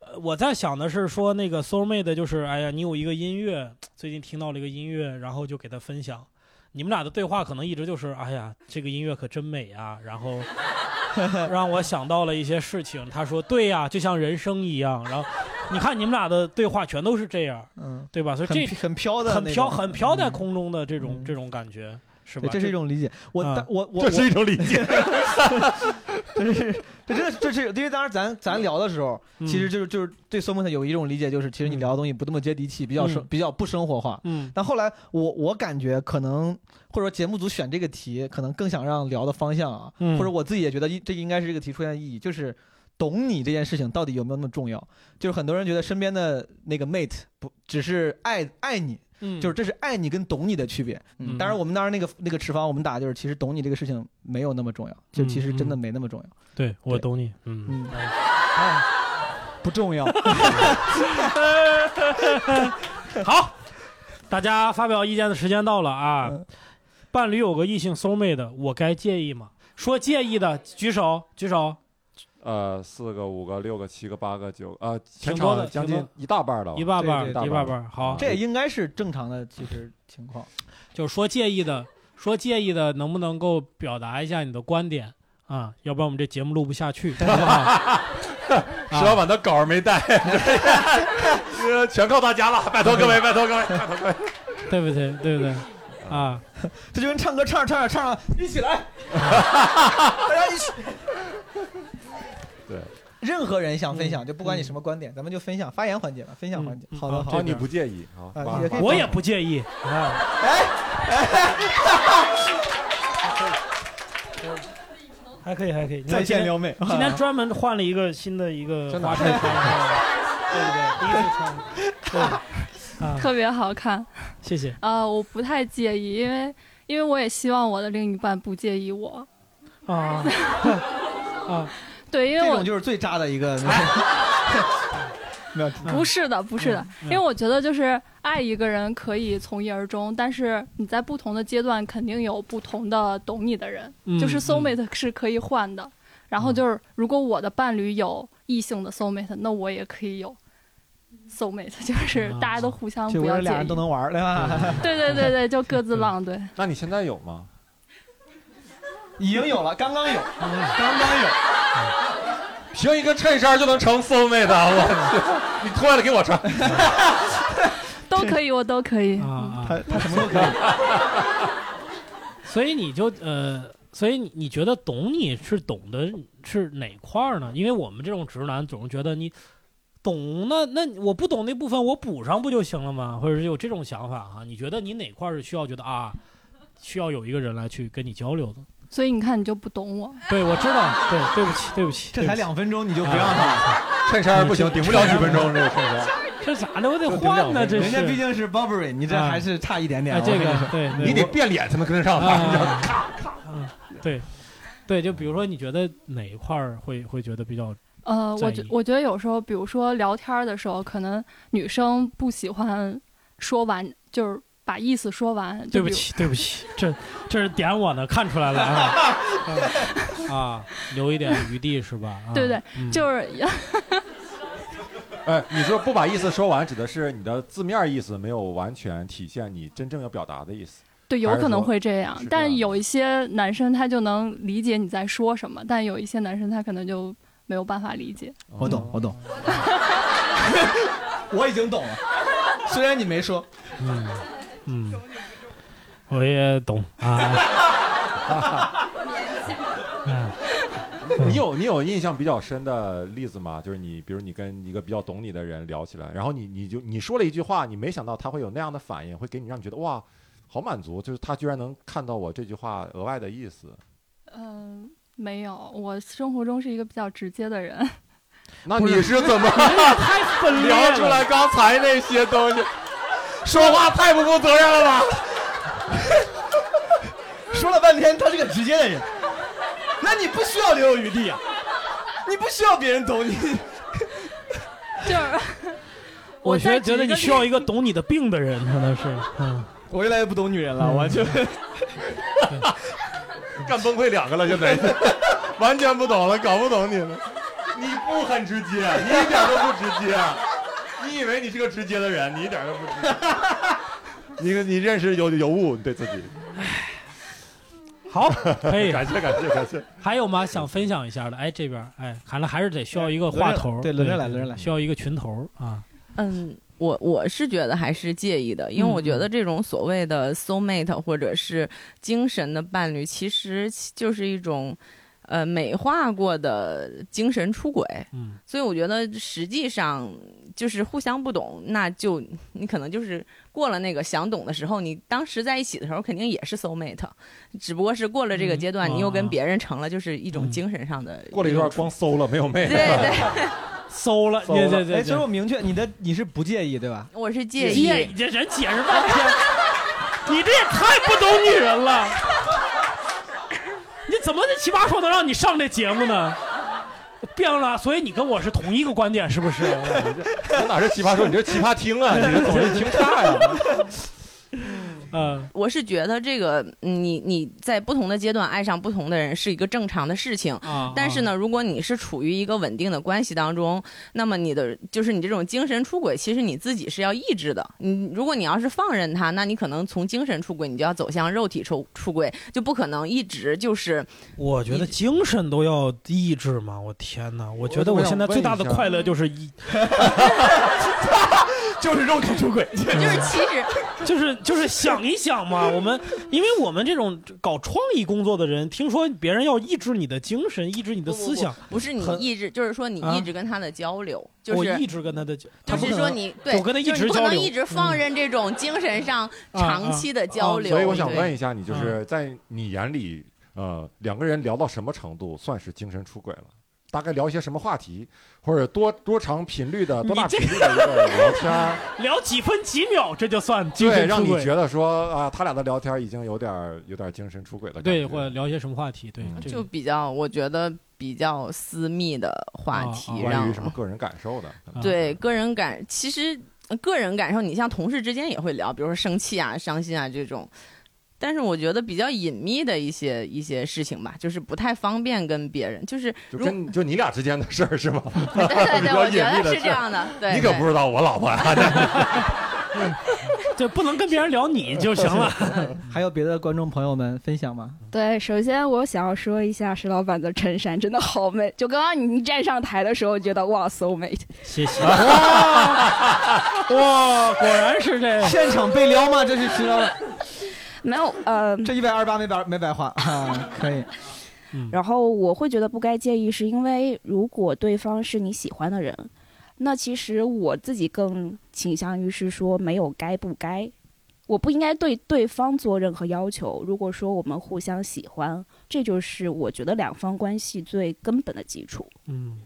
呃，我在想的是说那个 soul mate，就是哎呀，你有一个音乐，最近听到了一个音乐，然后就给他分享。你们俩的对话可能一直就是，哎呀，这个音乐可真美啊，然后 让我想到了一些事情。他说，对呀、就像人生一样。然后你看你们俩的对话全都是这样，嗯，对吧？所以很这很飘的很飘很飘在嗯空中的这种、嗯这种感觉，是吧？对，这是一种理解。我我 我这是一种理解。这是这真的这是因为当时咱咱聊的时候，嗯其实就是就是对 soul mate 有一种理解，就是其实你聊的东西不那么接地气，比较生嗯比较不生活化。嗯但后来我我感觉可能或者说节目组选这个题，可能更想让聊的方向啊，嗯或者我自己也觉得这应该是这个题出现的意义，就是懂你这件事情到底有没有那么重要。就是很多人觉得身边的那个 mate 不只是爱爱你，嗯，就是这是爱你跟懂你的区别。嗯嗯，当然我们当时那个那个持方我们打就是其实懂你这个事情没有那么重要，就其实真的没那么重要。对我懂你，嗯。嗯，哎，不重要。好，大家发表意见的时间到了啊嗯！伴侣有个异性 soul mate 的，我该介意吗？说介意的举手，举手。呃，四个、五个、六个、七个、八个、九呃，全挺多的场将近一大半了。一大半一大半儿。好，这也应该是正常的，其实情况。就是说介意的，说介意的，能不能够表达一下你的观点啊？要不然我们这节目录不下去，好不好？石老板的稿儿没带，呃 全靠大家了，拜托各位，拜托各位，拜托各位。对不对？对不对？啊，这就跟唱歌唱着唱着唱着一起来，大家一起。对，任何人想分享，就不管你什么观点，咱们就分享发言环节吧，分享环节。嗯好的，嗯好好，你不介意啊？我也不介意啊。还可以，还可以。在线撩妹，今天专门换了一个新的一个花衬衫，对不对？第一次穿，对，啊，特别好看。谢谢。啊，我不太介意，因为因为我也希望我的另一半不介意我。啊啊，对，因为我这种就是最渣的一个。没有，不是的，不是的，因为我觉得就是爱一个人可以从一而终，但是你在不同的阶段肯定有不同的懂你的人，嗯就是 soul mate 是可以换的。然后就是如果我的伴侣有异性的 soul mate，那我也可以有 soul mate，就是大家都互相就不要介我俩人都。能玩儿，对吧？对对对对，就各自浪，对。那你现在有吗？已经有了，刚刚有，刚刚有。凭一个衬衫就能成 soul mate，我去，你脱下来给我穿。都可以，我都可以。啊他他什么都可以。所以你就呃，所以你你觉得懂你是懂的是哪块儿呢？因为我们这种直男总是觉得你懂那那我不懂那部分我补上不就行了吗？或者是有这种想法哈、你觉得你哪块儿是需要觉得啊，需要有一个人来去跟你交流的？所以你看，你就不懂我。对，我知道，对，对不起，对不起，这才两分钟你就不让他 衬衫不行，顶不了几分钟这个衬衫。这咋的？我得换呢，这是。人家毕竟是 Burberry，你这还是差一点点。哎，这个对，你得变脸才能跟得上他。啊你知道吗嗯，对，对，就比如说，你觉得哪一块儿会会觉得比较呃，我觉我觉得有时候，比如说聊天儿的时候，可能女生不喜欢说完，就是把意思说完。对不起，对不起，这 这是点我呢，看出来了啊啊 啊，留一点余地是吧？啊对对？嗯就是哎，你说不把意思说完，指的是你的字面意思没有完全体现你真正要表达的意思。对，有可能会这样但有一些男生他就能理解你在说什么，但有一些男生他可能就没有办法理解。我懂，我懂，我已经懂了，虽然你没说。嗯嗯，我也懂啊。嗯 你有你有印象比较深的例子吗？就是你，比如你跟一个比较懂你的人聊起来，然后你你就你说了一句话，你没想到他会有那样的反应，会给你让你觉得哇，好满足，就是他居然能看到我这句话额外的意思。嗯、没有，我生活中是一个比较直接的人。那你是怎么 太分裂了聊出来刚才那些东西？说话太不负责任了吧？说了半天，他是个直接的人，那你不需要留有余地啊，你不需要别人懂你。就是 我觉得觉得你需要一个懂你的病的人，可能是嗯。我越来越不懂女人了，我就干崩溃两个了，现在完全不懂了，搞不懂你了。你不很直接，你一点都不直接。你以为你是个直接的人，你一点都不直接。你你认识有有误，你对自己。好，可以，感谢感谢感谢。还有吗？想分享一下的？哎，这边哎，看来还是得需要一个话头，对轮着来轮着来需要一个群头啊。嗯，我我是觉得还是介意的，因为我觉得这种所谓的 soul mate 或者是精神的伴侣，其实就是一种。呃，美化过的精神出轨，嗯，所以我觉得实际上就是互相不懂，那就你可能就是过了那个想懂的时候，你当时在一起的时候肯定也是 soul mate，只不过是过了这个阶段，嗯你又跟啊别人成了就是一种精神上的过了一段光 soul 了，没有妹。对对，搜了，对对对，哎，所以我明确你的你是不介意对吧？我是介意，这人解释半天，你这也太不懂女人了。怎么的奇葩说能让你上这节目呢？变了，所以你跟我是同一个观点，是不是？我哪是奇葩说，你这奇葩听啊！你这总是听岔呀。嗯，我是觉得这个嗯你你在不同的阶段爱上不同的人是一个正常的事情。啊，但是呢，如果你是处于一个稳定的关系当中，那么你的就是你这种精神出轨，其实你自己是要抑制的。你如果你要是放任他，那你可能从精神出轨，你就要走向肉体出出轨，就不可能一直就是我觉得精神都要抑制嘛，我天哪！我觉得我现在最大的快乐就是一 就是肉体出轨，就是其实就是就是想一想嘛，我 们因为我们这种搞创意工作的人，听说别人要抑制你的精神，抑制你的不不思想，不是你抑制，就是说你啊一直跟他的交流，就是我一直跟他的，他就是说你对，我跟他你不可直交流，能一直放任这种精神上啊长期的交流。所以我想问一下你，就是在你眼里，呃，两个人聊到什么程度算是精神出轨了？大概聊一些什么话题，或者多多长频率的、多大频率的一个聊天儿，聊几分几秒，这就算精对，神出轨。让你觉得说啊，他俩的聊天已经有点儿有点儿精神出轨的感觉。对，或者聊一些什么话题？对，嗯就这个比较我觉得比较私密的话题，啊啊关于什么个人感受的，啊对个人感，其实呃个人感受，你像同事之间也会聊，比如说生气啊、伤心啊这种。但是我觉得比较隐秘的一些一些事情吧，就是不太方便跟别人，就是就跟就你俩之间的事儿是吗？对 对对，比较我觉得隐秘的事是这样的，对，你可不知道我老婆啊，这不能跟别人聊你就行了。还有别的观众朋友们分享吗？对，首先我想要说一下石老板的衬衫真的好美，就刚刚你站上台的时候，觉得哇，so 美。谢谢。哇哇，果然是这样。现场被撩吗？这是石老板，没有，呃，这一百二十八没白没白花啊，可以。然后我会觉得不该介意，是因为如果对方是你喜欢的人，那其实我自己更倾向于是说没有该不该，我不应该对对方做任何要求。如果说我们互相喜欢，这就是我觉得两方关系最根本的基础。嗯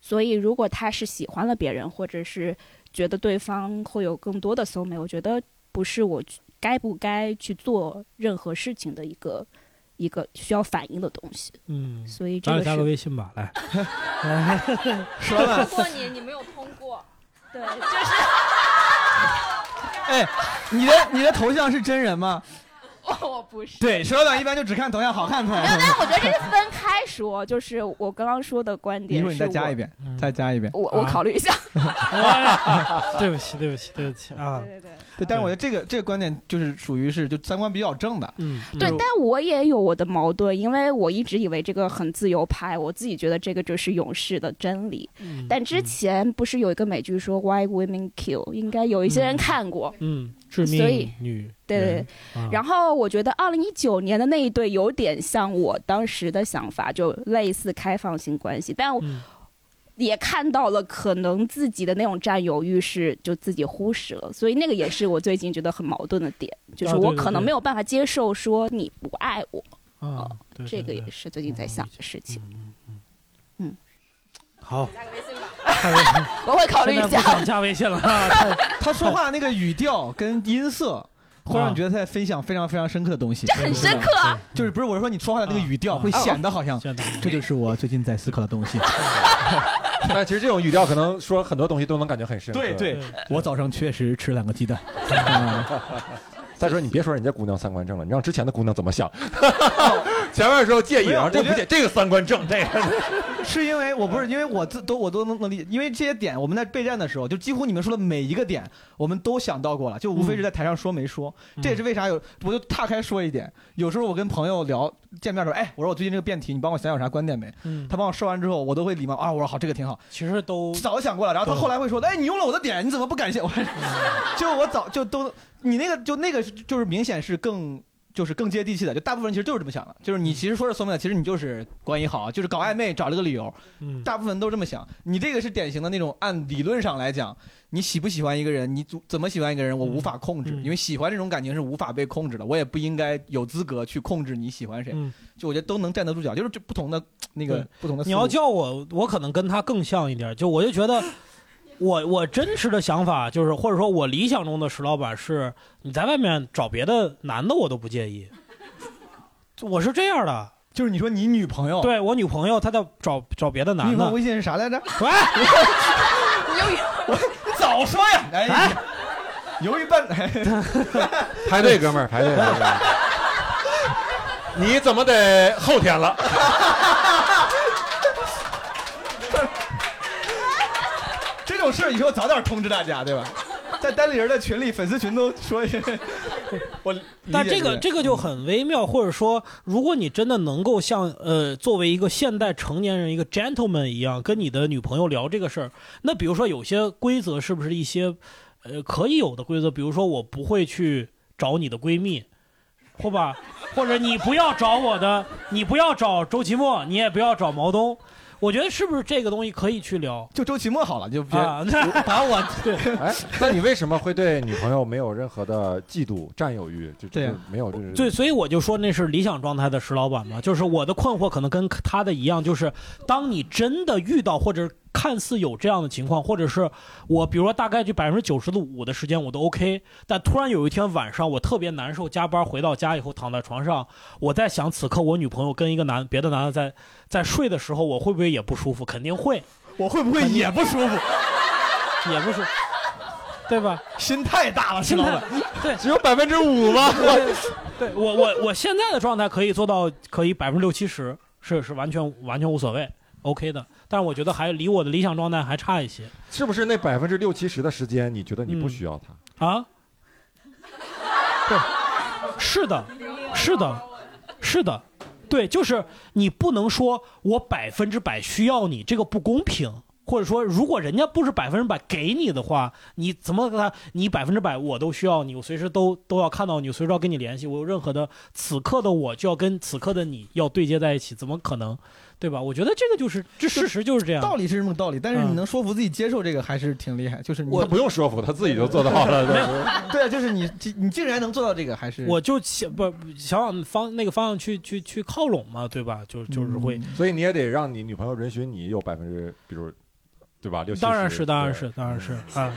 所以，如果他是喜欢了别人，或者是觉得对方会有更多的 soul mate，我觉得不是我该不该去做任何事情的一个一个需要反应的东西。嗯，所以这个加个微信吧，来。石老板，过你，你没有通过。对，就是哎，你的你的头像是真人吗？我不是。对，石老板一般就只看头像好看才没有，但是我觉得这是分开说，就是我刚刚说的观点。一会儿你再加一。遍，再加一遍。我我考虑一下。对不起，对不起，对不起啊。对对对。对，但是我觉得这个这个观点就是属于是就三观比较正的。嗯，对，但我也有我的矛盾，因为我一直以为这个很自由派，我自己觉得这个就是勇士的真理。嗯但之前不是有一个美剧说 Why Women Kill，应该有一些人看过。嗯，致所以命女。对对对，啊。然后我觉得二零一九年的那一对有点像我当时的想法，就类似开放性关系，但也看到了可能自己的那种占有欲是就自己忽视了，所以那个也是我最近觉得很矛盾的点，就是我可能没有办法接受说你不爱我，啊，对这个也是最近在想的事情。好，我会考虑一现在不想下。加微信了 他。他说话那个语调跟音色，会让你觉得他在分享非常非常深刻的东西。这很深刻啊！就是不是我是说你说话的那个语调会显得好像这就是我最近在思考的东西。但其实这种语调可能说很多东西都能感觉很深刻。对对，我早上确实吃两个鸡蛋。再说你别说人家姑娘三观正了，你让之前的姑娘怎么想？前面的时候介意，没有然后这不我觉得介，这个三观正，这个 是因为我不是因为我自都我都能能理解，因为这些点我们在备战的时候，就几乎你们说的每一个点，我们都想到过了，就无非是在台上说没说。这也是为啥有，我就岔开说一点，有时候我跟朋友聊见面的时候，哎，我说我最近这个辩题，你帮我想想有啥观点没？嗯他帮我说完之后，我都会礼貌啊，我说好，这个挺好。其实都早想过了，然后他后来会说，哎，你用了我的点，你怎么不感谢我？就我早就都，你那个就那个就是明显是更。就是更接地气的，就大部分人其实就是这么想的，就是你其实说是 soul mate，其实你就是关系好，就是搞暧昧找了个理由，嗯大部分都这么想。你这个是典型的那种，按理论上来讲，你喜不喜欢一个人，你怎怎么喜欢一个人，我无法控制，嗯因为喜欢这种感情是无法被控制的，我也不应该有资格去控制你喜欢谁。嗯就我觉得都能站得住脚，就是这不同的那个不同的。你要叫我，我可能跟他更像一点，就我就觉得。我我真实的想法就是，或者说我理想中的石老板是，你在外面找别的男的我都不介意，我是这样的。就是你说你女朋友，对我女朋友她在找找别的男的你微信是啥来着？喂，我早说呀！哎，犹豫笨，排队，哥们儿，排队。排 队你怎么得后天了？种事儿以后早点通知大家，对吧？在单立人的群里，粉丝群都说一下。我 但这个这个就很微妙，或者说，如果你真的能够像呃作为一个现代成年人一个 gentleman 一样，跟你的女朋友聊这个事儿，那比如说有些规则是不是一些呃可以有的规则？比如说我不会去找你的闺蜜，或吧，或者你不要找我的，你不要找周奇墨，你也不要找毛东。我觉得是不是这个东西可以去聊？就周奇墨好了，就别啊，把我 对，哎，那你为什么会对女朋友没有任何的嫉妒、占有欲？就对就没有，就是对，所以我就说那是理想状态的石老板嘛，就是我的困惑可能跟他的一样，就是当你真的遇到或者看似有这样的情况，或者是我比如说大概就百分之九十的五的时间我都 OK，但突然有一天晚上我特别难受，加班回到家以后躺在床上，我在想此刻我女朋友跟一个男别的男的在在睡的时候，我会不会也不舒服？肯定会，我会不会也不舒服？也不舒服，对吧？心太大了，石心态老板。对，只有百分之五吗？对我我我现在的状态可以做到可以百分之六七十，是是完全完全无所谓，OK 的。但是我觉得还离我的理想状态还差一些是不是那百分之六七十的时间，你觉得你不需要他？啊。对，是的，是的，是的，对，就是你不能说我百分之百需要你，这个不公平。或者说，如果人家不是百分之百给你的话，你怎么跟他？你百分之百我都需要你，我随时都都要看到你，随时要跟你联系。我有任何的此刻的我就要跟此刻的你要对接在一起，怎么可能？对吧？我觉得这个就是这事实就是这样。道理是这么个道理，但是你嗯能说服自己接受这个，还是挺厉害。就是你他不用说服，他自己就做到了。对对啊，就是你你竟然能做到这个，还是我就想不想往方那个方向去去去靠拢嘛，对吧？就就是会，所以你也得让你女朋友允许你有百分之，比如，对吧？六七十当然是，当然是，当然是啊，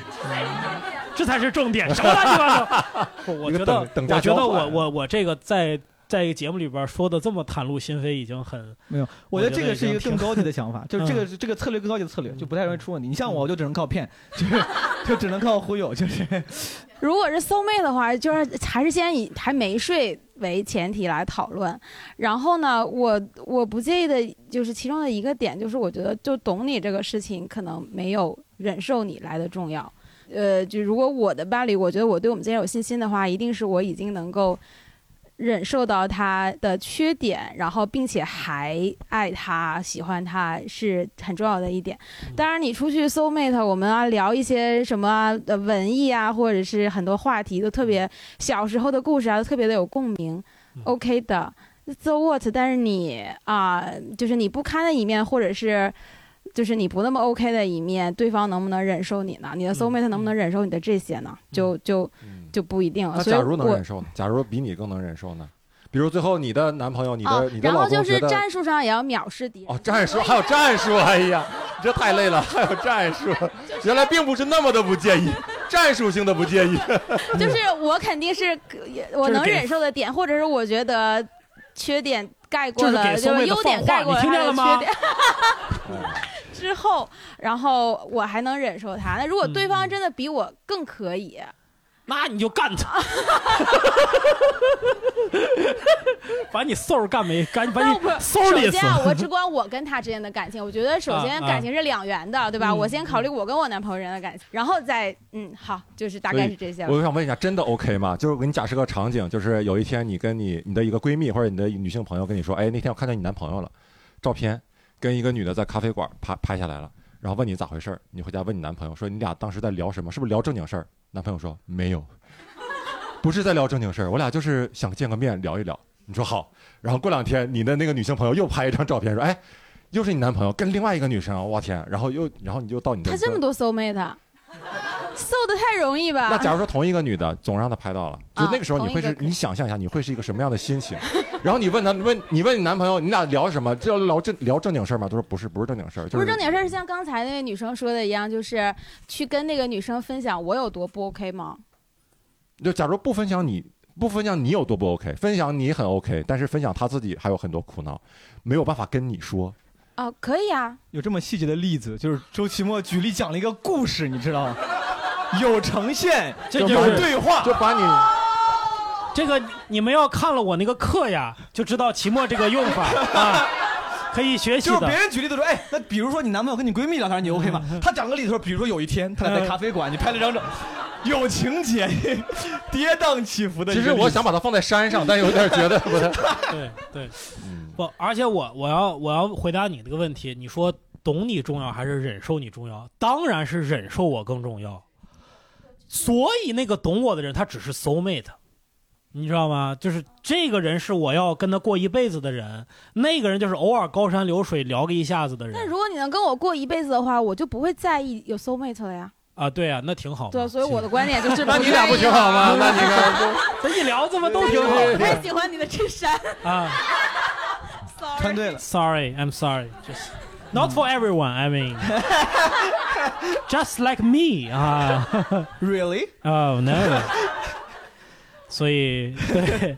这才是重点，什么乱七八糟？我觉得我觉得我我我这个在在一个节目里边说的这么袒露心扉，已经很没有，我觉得这个是一个更高级的 想法，就是这个嗯这个策略更高级的策略，就不太容易出问题。你像我，就只能靠骗，就是就只能靠忽悠，就是 如果是 soul mate 的话，就是还是先以还没睡为前提来讨论。然后呢，我我不介意的就是其中的一个点，就是我觉得就懂你这个事情，可能没有忍受你来的重要。呃，就如果我的伴侣，我觉得我对我们之间有信心的话，一定是我已经能够忍受到他的缺点，然后并且还爱他、喜欢他，是很重要的一点。当然，你出去 soul mate，我们啊聊一些什么呃文艺啊，或者是很多话题都特别小时候的故事啊，都特别的有共鸣，OK 的。So what？但是你啊、就是你不堪的一面，或者是就是你不那么 OK 的一面，对方能不能忍受你呢？你的嗯 soul mate 能不能忍受你的这些呢？就就就不一定了。假如能忍受呢？假如比你更能忍受呢？比如最后你的男朋友、你的、哦你，的然后就是战术上也要藐视敌人。哦，战术还有战术，哎呀，你这太累了，还有战术，原来并不是那么的不介意，战术性的不介意。就是我肯定是我能忍受的点，或者是我觉得缺点盖过了，就是就是优点盖过了他的缺点。之后，然后我还能忍受他。那如果对方真的比我更可以，那你就干他，把你嗖儿干没干，把你嗖儿里死首先。啊，我只管我跟他之间的感情，我觉得首先啊啊感情是两元的，对吧？嗯我先考虑我跟我男朋友之间的感情，然后再嗯，好，就是大概是这些。我想问一下，真的 OK 吗？就是我给你假设个场景，就是有一天你跟你你的一个闺蜜或者你的女性朋友跟你说，哎，那天我看见你男朋友了，照片跟一个女的在咖啡馆拍拍下来了，然后问你咋回事儿，你回家问你男朋友说你俩当时在聊什么？是不是聊正经事儿？男朋友说没有，不是在聊正经事儿，我俩就是想见个面聊一聊。你说好，然后过两天你的那个女性朋友又拍一张照片说，哎，又是你男朋友跟另外一个女生，我天，然后又然后你就到你的他这么多 soul mate，搜的太容易吧？那假如说同一个女的总让她拍到了，就啊那个时候你会是你想象一下，你会是一个什么样的心情？然后你问他问你问你男朋友，你俩聊什么？就要聊正聊正经事儿吗？他说不是，不是正经事儿，就不是正经事儿，是像刚才那个女生说的一样，就是去跟那个女生分享我有多不 OK 吗？就假如不分享你不分享你有多不 OK，分享你很 OK，但是分享他自己还有很多苦恼，没有办法跟你说。哦，可以啊，有这么细节的例子，就是周奇墨举例讲了一个故事，你知道吗？有呈现，就是对话，就把你这个你们要看了我那个课呀，就知道期末这个用法啊，可以学习的就是别。人举例都说，哎，那比如说你男朋友跟你闺蜜聊天，你 OK 吗？他讲个例子说，比如说有一天他俩在咖啡馆，你拍了张照，有情节，跌宕起伏的。其实我想把它放在山上，但有点觉得不太。对对，嗯不，而且我我要我要回答你这个问题，你说懂你重要还是忍受你重要？当然是忍受我更重要。所以那个懂我的人，他只是 soul mate，你知道吗？就是这个人是我要跟他过一辈子的人，那个人就是偶尔高山流水聊个一下子的人那如果你能跟我过一辈子的话，我就不会在意有 soul mate 了呀。啊。对啊，那挺好。对，所以我的观点就是，那你俩不挺好吗？那你看，这一聊这么都挺好我太喜欢你的衬衫。啊。穿对了。Sorry, I'm sorry. Just not for everyone. I mean, just like me 啊。Really? Oh no. 所以 对，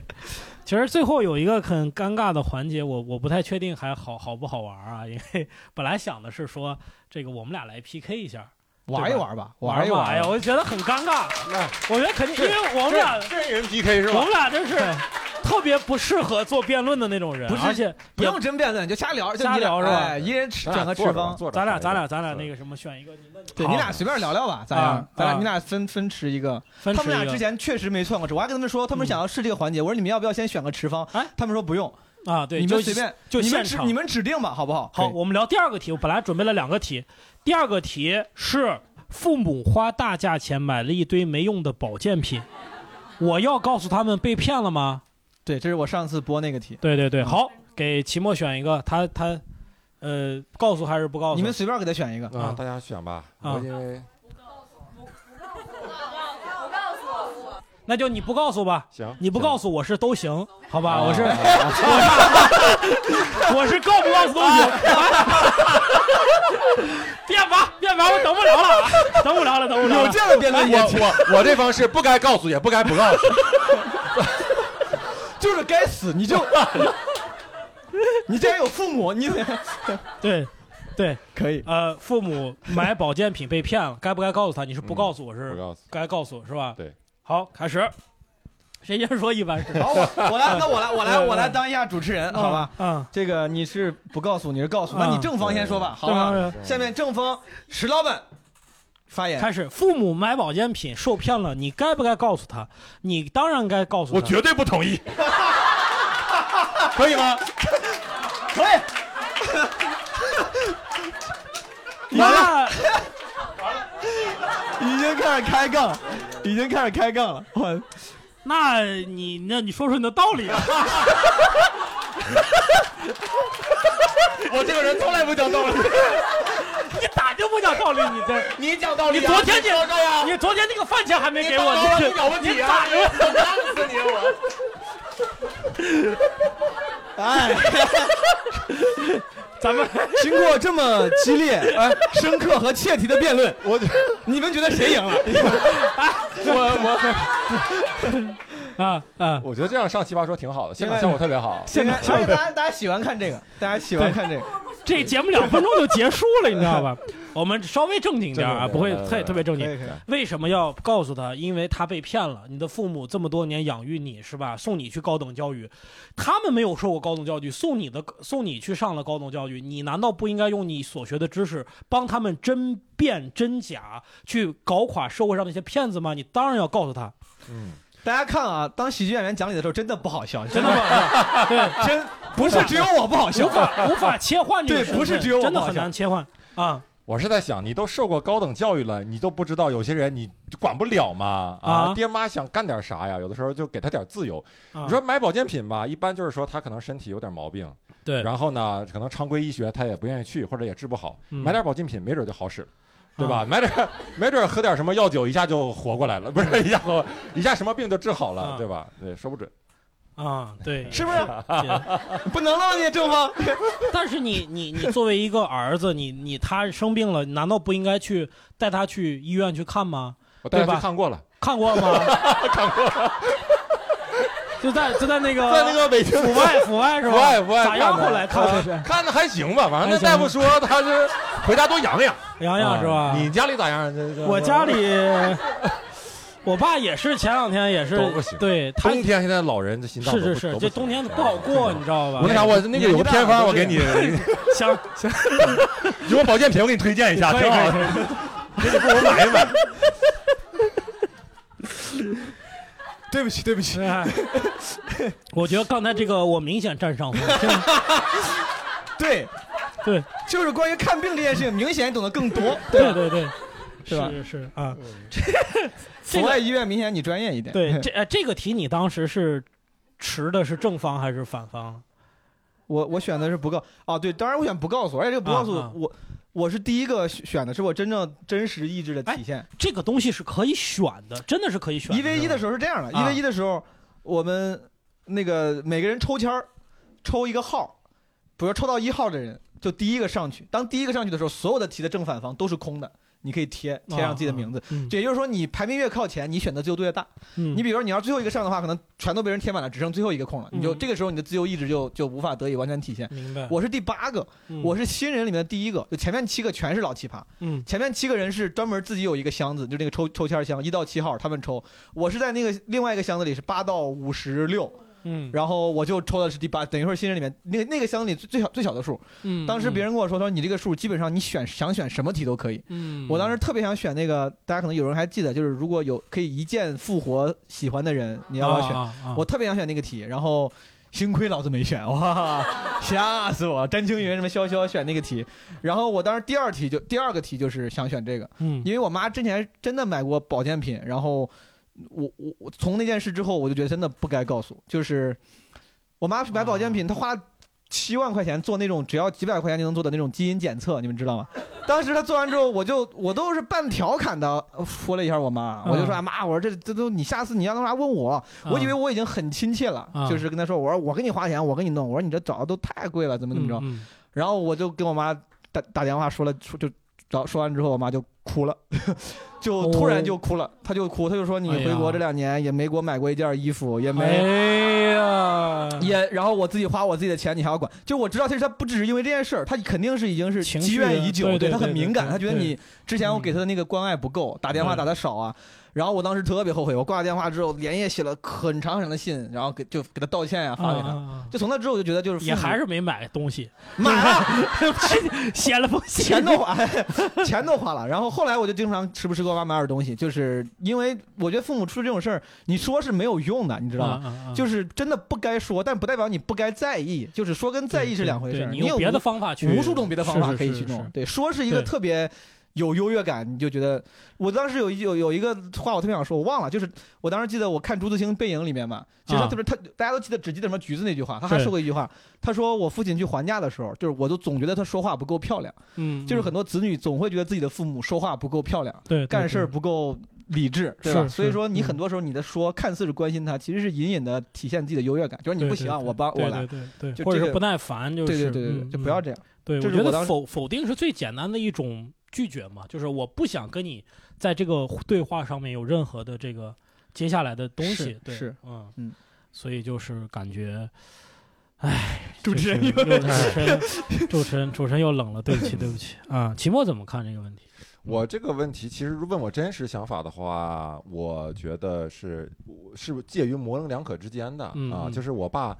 其实最后有一个很尴尬的环节，我我不太确定还好好不好玩啊，因为本来想的是说这个我们俩来 PK 一下。玩一玩吧玩一玩哎呀，我就觉得很尴尬。我觉得肯定，因为我们俩真人 PK 是吧？我们俩真是特别不适合做辩论的那种人，不是而且不用真辩论，就瞎聊，就瞎聊是吧？哎一人吃选个持方，咱俩咱俩咱俩那个什么选一个，好对你俩随便聊聊吧，咋样啊？咱俩啊你俩分分持一个。他们俩之前确实没算过值，我还跟他们说，他们想要试这个环节，我说你们要不要先选个持方？哎，他们说不用啊，对，你们随便，就你们现场指你们指定吧，好不好？好，我们聊第二个题。我本来准备了两个题，第二个题是父母花大价钱买了一堆没用的保健品，我要告诉他们被骗了吗？对，这是我上次播那个题。对对对，好，给期末选一个，他他呃，告诉还是不告诉？你们随便给他选一个啊，大家选吧。啊我因为那就你不告诉吧，行，你不告诉我是都行，好吧？啊我是啊我是 告不告诉都行。辩吧，辩吧，我等不了了，啊，等不了了，等不了了。有这样的辩论我我我这方是不该告诉也不该不告诉，就是该死，你就 你既然有父母，你得对对，可以。呃，父母买保健品被骗了，该不该告诉他？你是不告诉我是？不告诉，该告诉是吧？对。好，开始。谁先说？一般是。好，我我来，那我来，我来，我来当一下主持人，嗯好吧？嗯，这个你是不告诉，你是告诉，那嗯你正方先说吧，好吧？下面正方石老板发言。开始。父母买保健品受骗了，你该不该告诉他？你当然该告诉他。我绝对不同意。可以吗？可以。完了，已经开始开杠，已经开始开杠了。我，那你那你说说你的道理啊。我这个人从来不讲道理。你咋就不讲道理？你这 你讲道理啊你昨天你你昨天那个饭钱还没给我，你有问题啊？我打死你我！哎，咱们 经过这么激烈、哎、深刻和切题的辩论，我你们觉得谁赢了？我 啊啊！我觉得这样上奇葩说挺好的，现在效果特别好。现在，而且大家大家喜欢看这个，大家喜欢看这个。这节目两分钟就结束了，你知道吧？我们稍微正经点啊，不会来来来特特别正经。为什么要告诉他？因为他被骗了。你的父母这么多年养育你是吧？送你去高等教育，他们没有受过高等教育，送你的送你去上了高等教育，你难道不应该用你所学的知识帮他们甄辨真假，去搞垮社会上那些骗子吗？你当然要告诉他。嗯，大家看啊，当喜剧演员讲理的时候，真的不好笑，真的不好笑。对真不是只有我不好笑，无法无法切换这个对，不是只有我真的很不好笑难切换。啊。我是在想，你都受过高等教育了，你都不知道有些人你管不了吗？啊，啊。爹妈想干点啥呀？有的时候就给他点自由。啊。你说买保健品吧，一般就是说他可能身体有点毛病，对。然后呢，可能常规医学他也不愿意去，或者也治不好，嗯。买点保健品没准就好使。了。对吧？啊买点，没准喝点什么药酒，一下就活过来了，不是一下活，一下什么病就治好了，啊对吧？对，说不准。啊，对，是不是？不能了，你正方。但是你你你作为一个儿子，你你他生病了，难道不应该去带他去医院去看吗？我带他对吧去看过了，看过吗？看过了，就在就在那个 在那个北京阜外阜外是吧？阜外阜外咋样？后来看的看的还行吧，反正那大夫说他是回家多养养，养养是吧啊？你家里咋样？我家里，我爸也是前两天也是对冬天现在老人这心脏是是是，这冬天不好过，你知道吧？我那啥，我那个有个偏方，我给你，行行，有个保健品，我给你推荐一下，挺好的 给你给我买一买。对不起，对不起。哎 我觉得刚才这个我明显占上风，对，对，就是关于看病这件事情，明显懂得更多。对对对，是吧？是是啊，阜 外医院明显你专业一点。对，这呃这个题你当时是持的是正方还是反方？我我选的是不告哦，对，当然我选不告诉，而且这个不告诉、啊啊我我是第一个选的，是我真正真实意志的体现。这个东西是可以选的，真的是可以选的。一 v 一的时候是这样的，一啊 v 一的时候，我们那个每个人抽签儿，抽一个号，比如说抽到一号的人就第一个上去。当第一个上去的时候，所有的题的正反方都是空的，你可以贴贴上自己的名字。也就是说，你排名越靠前，你选择自由度越大。嗯你比如说你要最后一个上的话，可能全都被人贴满了，只剩最后一个空了，你就嗯这个时候你的自由意志就就无法得以完全体现。明白。我是第八个，嗯我是新人里面的第一个，就前面七个全是老奇葩。嗯前面七个人是专门自己有一个箱子，就那个抽抽签箱，一到七号他们抽，我是在那个另外一个箱子里是八到五十六。嗯，然后我就抽的是第八，等于说新人里面那个那个箱子里最最小最小的数。嗯当时别人跟我说，他说你这个数基本上你选想选什么题都可以。嗯我当时特别想选那个，大家可能有人还记得，就是如果有可以一键复活喜欢的人，你要不要选？啊啊啊我特别想选那个题，然后幸亏老子没选，哇，吓死我！詹青云什么潇潇选那个题，然后我当时第二题就第二个题就是想选这个，嗯因为我妈之前真的买过保健品，然后我我我从那件事之后，我就觉得真的不该告诉，就是我妈买保健品，她花七万块钱做那种只要几百块钱就能做的那种基因检测，你们知道吗？当时她做完之后，我就我都是半调侃的说了一下我妈，我就说妈，我说这这都你下次你要弄啥问我，我以为我已经很亲切了，啊就是跟她说我说我给你花钱，我给你弄，我说你这找的都太贵了，怎么怎么着，嗯然后我就跟我妈打打电话说了，说就找说完之后，我妈就哭了，就突然就哭了，她就哭，她就说你回国这两年也没给我买过一件衣服，也没。也，然后我自己花我自己的钱，你还要管？就我知道，其实她不只是因为这件事儿，她肯定是已经是积怨已久，对对他很敏感，对他觉得你之前我给她的那个关爱不够，打电话打的少啊。然后我当时特别后悔，我挂了电话之后，连夜写了很长很长的信，然后给就给他道歉呀、发给他。啊啊啊就从那之后，我就觉得就是父也还是没买东西，买了，写了封信，钱都花，钱都花了。然后后来我就经常时不时给我妈买点东西，就是因为我觉得父母出这种事儿，你说是没有用的，你知道吗？啊啊啊就是真的不该说，但不代表你不该在意，就是说跟在意是两回事儿。你有别的方法去无数种别的方法可以去弄。对，说是一个特别。有优越感，你就觉得我当时有一有有一个话我特别想说，我忘了，就是我当时记得我看朱自清《背影》里面嘛，其实他啊。特别他大家都记得只记得什么橘子那句话，他还说过一句话，他说我父亲去还价的时候，就是我都总觉得他说话不够漂亮，嗯，就是很多子女总会觉得自己的父母说话不够漂亮，对对干事儿不够理智，对吧？是所以说你很多时候你的说看似是关心他，其实是隐隐的体现自己的优越感，就是你不行，我帮对我来，对或者是不耐烦，就是对对对就不要这样。对，我觉得否否定是最简单的一种拒绝嘛，就是我不想跟你在这个对话上面有任何的这个接下来的东西，对，是嗯嗯，所以就是感觉，唉，主持人主持人主持人主持人又冷了，对不起对不起啊，期末怎么看这个问题？我这个问题其实问我真实想法的话，我觉得是是介于模棱两可之间的啊。就是我爸，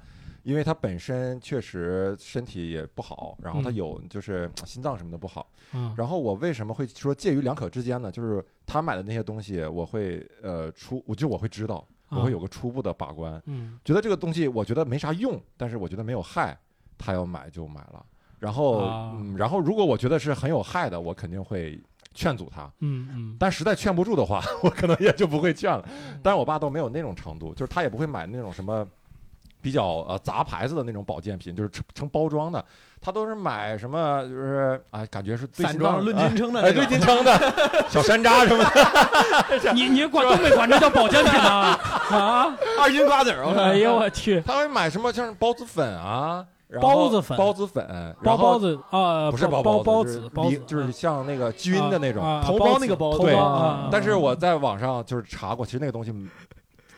因为他本身确实身体也不好，然后他嗯有就是心脏什么的不好。嗯然后我为什么会说介于两可之间呢？就是他买的那些东西，我会呃初，我就我会知道，我啊会有个初步的把关。嗯觉得这个东西我觉得没啥用，但是我觉得没有害，他要买就买了。然后，啊嗯，然后如果我觉得是很有害的，我肯定会劝阻他。嗯嗯但实在劝不住的话，我可能也就不会劝了。嗯但是我爸都没有那种程度，就是他也不会买那种什么比较呃杂牌子的那种保健品，就是成成包装的，他都是买什么就是哎，感觉是对散装论斤称的哎，那种对斤称的小山楂什么的。你你管东北管这叫保健品啊啊！二斤瓜子儿，哎呦我去，他会买什么像包子粉啊，然后包子粉包子粉，包然后包子啊，不是包包包子，子包子，就是像那个菌的那种啊啊头孢那个包，子对。但是我在网上就是查过，其实那个东西，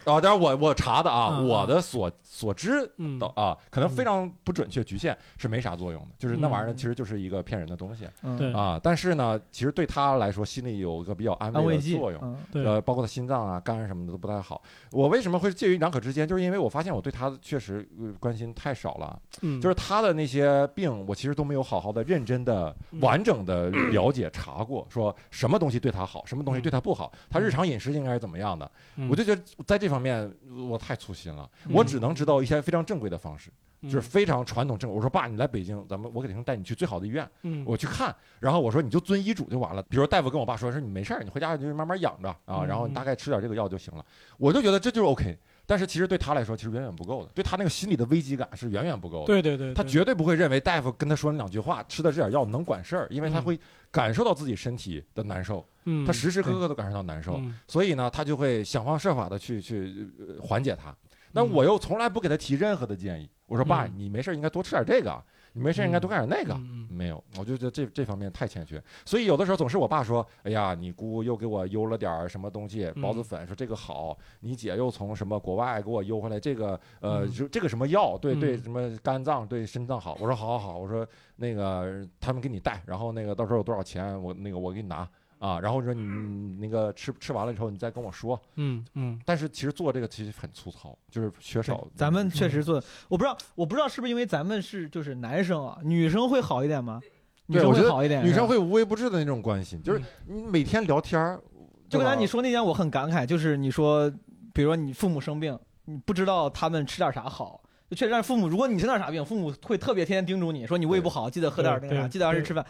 啊，但是我我查的啊，啊我的所所知嗯的啊，可能非常不准确，局限是没啥作用的，就是那玩意儿嗯其实就是一个骗人的东西嗯对啊。但是呢，其实对他来说，心里有一个比较安安慰的作用。嗯对呃，包括他心脏啊、肝什么的都不太好。我为什么会介于两可之间？就是因为我发现我对他确实呃关心太少了。嗯就是他的那些病，我其实都没有好好的、认真的、嗯完整的 了解查过，说什么东西对他好，什么东西对他不好，他日常饮食应该是怎么样的。嗯我就觉得在这方面我太粗心了，嗯我只能知道一些非常正规的方式。就是嗯非常传统正。我说爸，你来北京，咱们我肯定带你去最好的医院，嗯我去看。然后我说你就遵医嘱就完了。比如说大夫跟我爸说，说你没事儿，你回家就慢慢养着啊，嗯然后你大概吃点这个药就行了。我就觉得这就是 OK。但是其实对他来说，其实远远不够的，对他那个心理的危机感是远远不够的。对对对，对他绝对不会认为大夫跟他说那两句话，吃的这点药能管事儿，因为他嗯会感受到自己身体的难受，嗯他时时刻刻都感受到难受，嗯所以呢，他就会想方设法的去去呃缓解它。但嗯。我又从来不给他提任何的建议，我说爸，嗯你没事应该多吃点这个，你没事应该多干点那个。嗯没有，我就觉得这这方面太欠缺，所以有的时候总是我爸说，哎呀，你姑又给我邮了点什么东西，嗯孢子粉，说这个好，你姐又从什么国外给我邮回来这个，呃，嗯。就这个什么药，对对，嗯。什么肝脏对肾脏好，我说好好好，我说那个他们给你带，然后那个到时候有多少钱，我那个我给你拿。啊，然后说你你那个吃吃完了之后，你再跟我说。嗯嗯。但是其实做这个其实很粗糙，就是缺少。咱们确实做，我不知道，我不知道是不是因为咱们是就是男生啊，女生会好一点吗？女对，生我觉得会好一点，女生会无微不至的那种关心，就是你每天聊天儿，就刚才你说那点，我很感慨，就是你说，比如说你父母生病，你不知道他们吃点啥好，就确实让父母，如果你生点啥病，父母会特别天天叮嘱你说你胃不好，记得喝点那个啥，记得按时吃饭。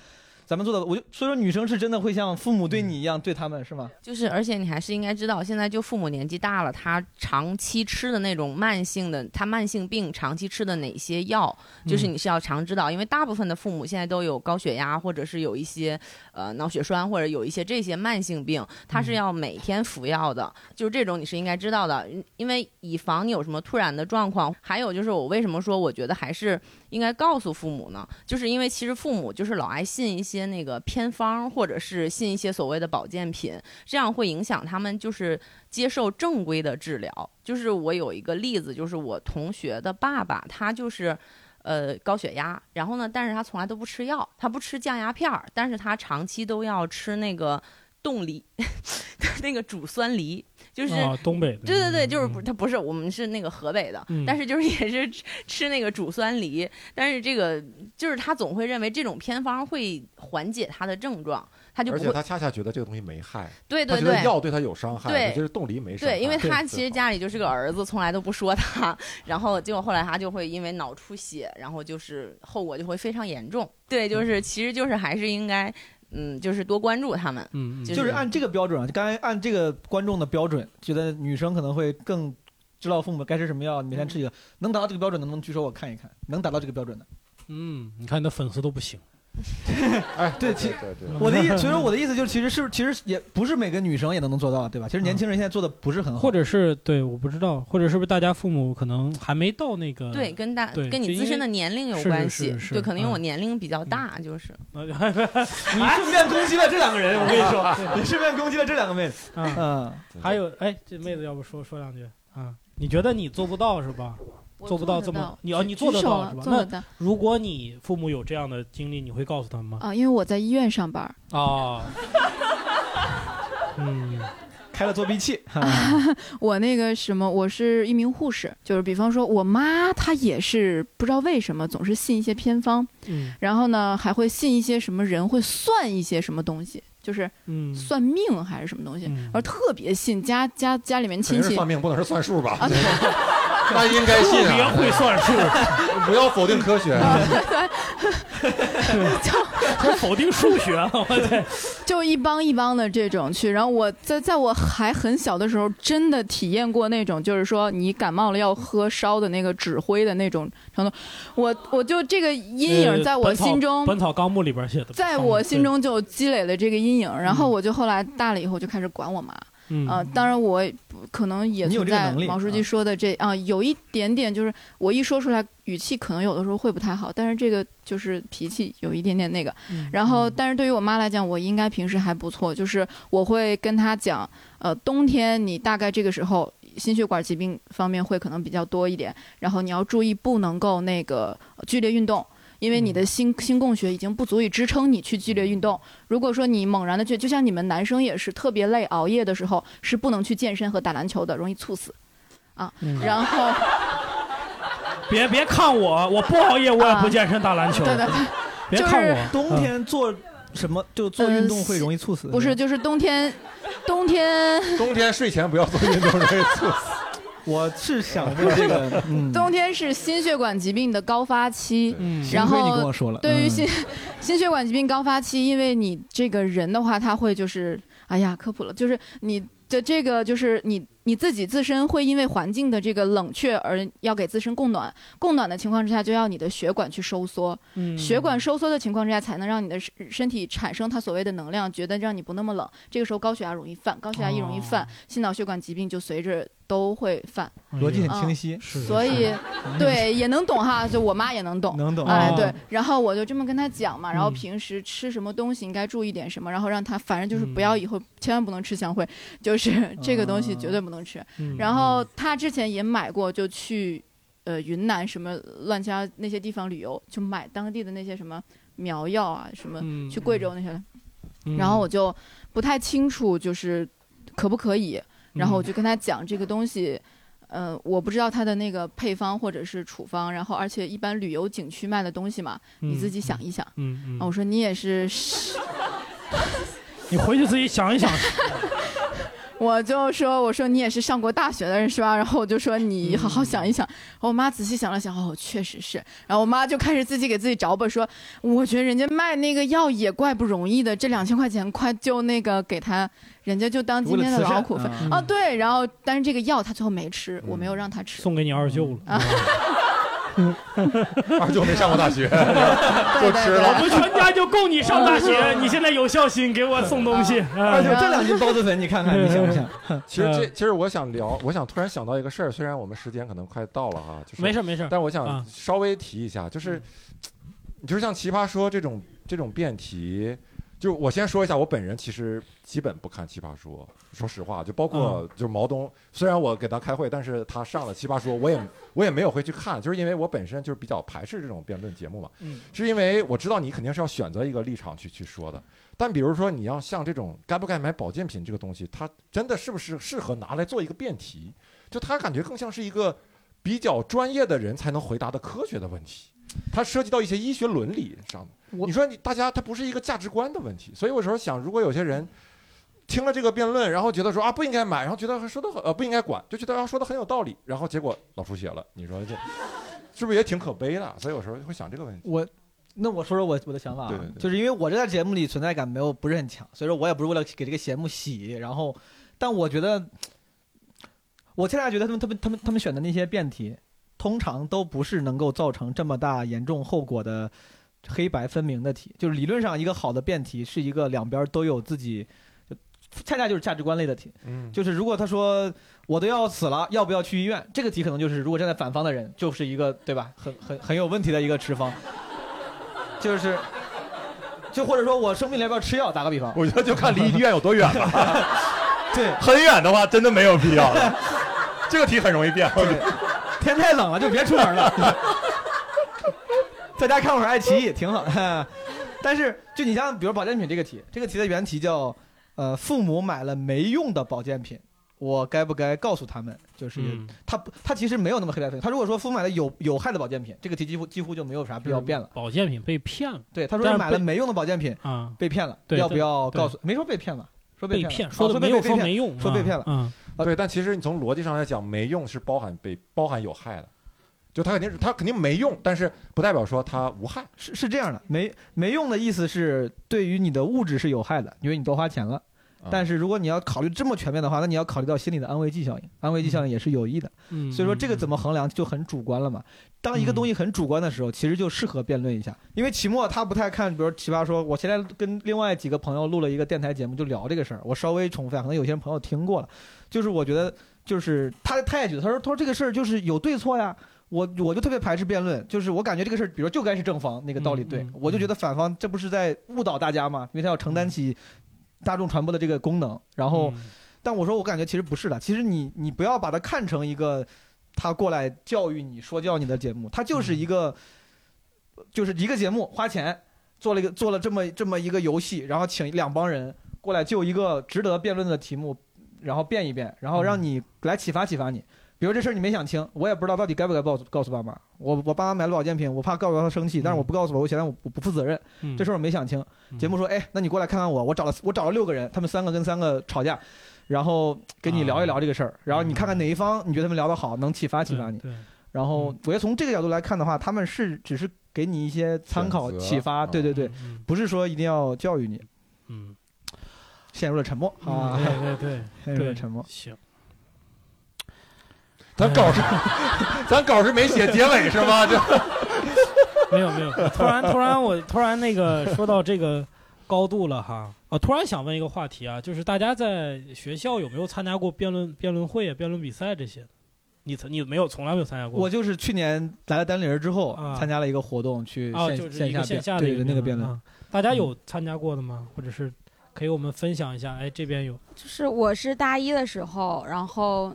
咱们做的，我就所以说女生是真的会像父母对你一样对他们是吗？就是，而且你还是应该知道，现在就父母年纪大了，他长期吃的那种慢性的，他慢性病长期吃的哪些药，就是嗯你是要常知道，因为大部分的父母现在都有高血压，或者是有一些呃脑血栓，或者有一些这些慢性病，他是要每天服药的，就是这种你是应该知道的，因因为以防你有什么突然的状况。还有就是我为什么说我觉得还是应该告诉父母呢？就是因为其实父母就是老爱信一些那个偏方，或者是信一些所谓的保健品，这样会影响他们就是接受正规的治疗。就是我有一个例子，就是我同学的爸爸，他就是。呃，高血压，然后呢，但是他从来都不吃药，他不吃降压片儿，但是他长期都要吃那个冻梨，那个煮酸梨，就是、啊东北的对对对，就是不，他不是我们是那个河北的，嗯但是就是也是吃吃那个煮酸梨，但是这个就是他总会认为这种偏方会缓解他的症状，他就不会而且他恰恰觉得这个东西没害，对对他觉得对药对他有伤害，对就是冻梨没伤害。对，因为他其实家里就是个儿子，从来都不说他，然后结果后来他就会因为脑出血，然后就是后果就会非常严重。对，就是其实就是还是应该，嗯，就是多关注他们。嗯就就是按这个标准啊，就刚才按这个观众的标准，觉得女生可能会更知道父母该吃什么药，每天吃一个，能达到这个标准的，能不能举手我看一看？能达到这个标准的？嗯，你看你的粉丝都不行。哎，对，其对对我的意思，所以说我的意思就是，其实是其实也不是每个女生也都能做到，对吧？其实年轻人现在做的不是很好，或者是对，我不知道，或者是不是大家父母可能还没到那个对，跟大对跟你自身的年龄有关系，是是对，可能因为我嗯年龄比较大，就是。你顺便攻击了这两个人，我跟你说，你顺便攻击了这两个妹子。嗯嗯，还有，哎，这妹子要不说说两句啊？你觉得你做不到是吧？我做不到这么你要举你做得到是吧？那做得到如果你父母有这样的经历，你会告诉他们吗？啊，因为我在医院上班儿，啊，嗯，开了作弊器。我那个什么，我是一名护士，就是比方说我妈她也是不知道为什么总是信一些偏方，嗯然后呢还会信一些什么人会算一些什么东西，就是嗯算命还是什么东西，嗯然后特别信家家家里面亲戚算命，不能是算数吧？啊 那应该信啊！特别会算数，不要否定科学。就否定数学了，我天！就一帮一帮的这种去，然后我在在我还很小的时候，真的体验过那种，就是说你感冒了要喝烧的那个纸灰的那种程度，我我就这个阴影在我心中，本草纲目里边写的，在我心中就积累了这个阴影，然后嗯我就后来大了以后就开始管我妈。嗯啊、当然我可能也存在毛书记说的这啊、有一点点就是我一说出来语气可能有的时候会不太好，但是这个就是脾气有一点点那个。嗯然后，但是对于我妈来讲，我应该平时还不错，就是我会跟她讲，呃，冬天你大概这个时候心血管疾病方面会可能比较多一点，然后你要注意不能够那个呃剧烈运动。因为你的心心供血已经不足以支撑你去剧烈运动。如果说你猛然的去，就像你们男生也是特别累，熬夜的时候是不能去健身和打篮球的，容易猝死。啊，嗯然后 别别看我，我不熬夜，我也不健身打篮球。对对对，别看我，冬天做什么就做运动会容易猝死？不是，就是冬天，冬天冬天睡前不要做运动，容易猝死。我是想问这个，嗯，冬天是心血管疾病的高发期，嗯然后对于心 心血管疾病高发期，因为你这个人的话，他会就是，哎呀，科普了，就是你的这个就是你你自己自身会因为环境的这个冷却而要给自身供暖，供暖的情况之下，就要你的血管去收缩，嗯。血管收缩的情况之下，才能让你的身身体产生它所谓的能量，觉得让你不那么冷。这个时候高血压容易犯，高血压一容易犯，心脑血管疾病就随着都会犯。逻辑很嗯清晰，所以，对也能懂哈，就我妈也能懂，能懂哦，哎对，然后我就这么跟她讲嘛，然后嗯平时吃什么东西应该注意点什么，然后让她反正就是不嗯要以后千万不能吃香灰，就是这个东西绝对不能吃。嗯。然后她之前也买过，就去呃云南什么乱七八糟那些地方旅游，就买当地的那些什么苗药啊，什么嗯去贵州那些的，嗯。然后我就不太清楚就是可不可以，然后我嗯就跟他讲这个东西。呃，我不知道他的那个配方或者是处方，然后而且一般旅游景区卖的东西嘛，你自己想一想。嗯嗯啊我说你也是，你回去自己想一想。我就说我说你也是上过大学的人是吧？然后我就说你好好想一想。然后我妈仔细想了想，哦，确实是。然后我妈就开始自己给自己找补，说我觉得人家卖那个药也怪不容易的，这两千块钱快就那个给他，人家就当今天的劳苦费嗯啊。对，然后但是这个药他最后没吃，我没有让他吃。送给你二舅了。啊 二舅没上过大学，就吃了。我们全家就供你上大学，你现在有孝心给我送东西。二舅这两斤包子粉，你看看，你想不想？其实嗯这其实我想聊，我想突然想到一个事儿，虽然我们时间可能快到了哈，就是没事没事但我想啊稍微提一下，就是就是像奇葩说这种这种辩题。就我先说一下，我本人其实基本不看奇葩说，说实话，就包括嗯就是毛东，虽然我给他开会，但是他上了奇葩说，我也 我也没有会去看，就是因为我本身就是比较排斥这种辩论节目嘛，嗯是因为我知道你肯定是要选择一个立场去去说的，但比如说你要像这种该不该买保健品这个东西，它真的是不是适合拿来做一个辩题？就他感觉更像是一个比较专业的人才能回答的科学的问题，它涉及到一些医学伦理上的。你说你大家他不是一个价值观的问题，所以我有时候想，如果有些人听了这个辩论，然后觉得说啊不应该买，然后觉得说的呃不应该管，就觉得啊说的很有道理，然后结果脑出血了，你说这是不是也挺可悲的？所以有时候会想这个问题。我那我说说我我的想法啊，对对对就是因为我这在节目里存在感没有不是很强，所以说我也不是为了给这个节目洗，然后，但我觉得，我现在觉得他们他们他们他们选的那些辩题，通常都不是能够造成这么大严重后果的黑白分明的题，就是理论上一个好的辩题是一个两边都有自己，就恰恰就是价值观类的题，嗯就是如果他说我都要死了，要不要去医院？这个题可能就是如果站在反方的人，就是一个对吧，很很很有问题的一个持方，就是，就或者说我生病了要不要吃药？打个比方，我觉得就看离医院有多远了。对，很远的话，真的没有必要了。这个题很容易变。天太冷了就别出门了，在家看会儿爱奇艺 挺好的。但是就你像比如保健品这个题，这个题的原题叫呃父母买了没用的保健品。我该不该告诉他们？就是嗯他不，他其实没有那么黑白分明。他如果说父母买了有有害的保健品，这个题几乎几乎就没有啥必要变了。保健品被骗了。对，他说买了没用的保健品啊，被骗了，对要不要对告诉？没说被骗吧？说被骗了，哦骗说的被被骗没有说没用啊说被骗了。嗯，对，但其实你从逻辑上来讲，没用是包含被包含有害的，就它肯定是它肯定没用，但是不代表说它无害。是是这样的，没没用的意思是对于你的物质是有害的，因为你多花钱了。啊但是如果你要考虑这么全面的话，那你要考虑到心理的安慰剂效应，安慰剂效应也是有益的。嗯所以说这个怎么衡量就很主观了嘛。当一个东西很主观的时候，其实就适合辩论一下。因为期末他不太看，比如奇葩说，我现在跟另外几个朋友录了一个电台节目，就聊这个事儿。我稍微重复一下，可能有些朋友听过了。就是我觉得，就是他他也觉得，他说他说这个事儿就是有对错呀。我我就特别排斥辩论，就是我感觉这个事儿，比如就该是正方那个道理对，我就觉得反方这不是在误导大家吗？因为他要承担起大众传播的这个功能。然后，但我说我感觉其实不是的，其实你你不要把它看成一个他过来教育你、说教你的节目，它就是一个就是一个节目，花钱做了一个做了这么这么一个游戏，然后请两帮人过来就一个值得辩论的题目，然后辩一辩，然后让你来启发启发你。比如这事儿你没想清，我也不知道到底该不该告诉告诉爸妈。我我爸妈买了保健品，我怕告诉他生气，但是我不告诉我，我显得我不不负责任。嗯这事儿我没想清。节目说，哎，那你过来看看我，我找了我找了六个人，他们三个跟三个吵架，然后跟你聊一聊这个事儿，然后你看看哪一方你觉得他们聊得好，能启发启发你。对，然后我觉得从这个角度来看的话，他们是只是给你一些参考、启发，对对对，不是说一定要教育你。嗯，陷入了沉默啊，对对对，陷入了沉默。行，咱稿是，咱稿是没写结尾是吗？就 没有没有，突然突然我突然那个说到这个高度了哈，我突然想问一个话题啊，就是大家在学校有没有参加过辩论辩论会啊、辩论比赛这些？你曾你没有从来没有参加过？我就是去年来了丹林儿之后，啊参加了一个活动，去啊，线就是一个线线下的一那个辩论啊。大家有参加过的吗？或者是可以我们分享一下？哎，这边有就是我是大一的时候，然后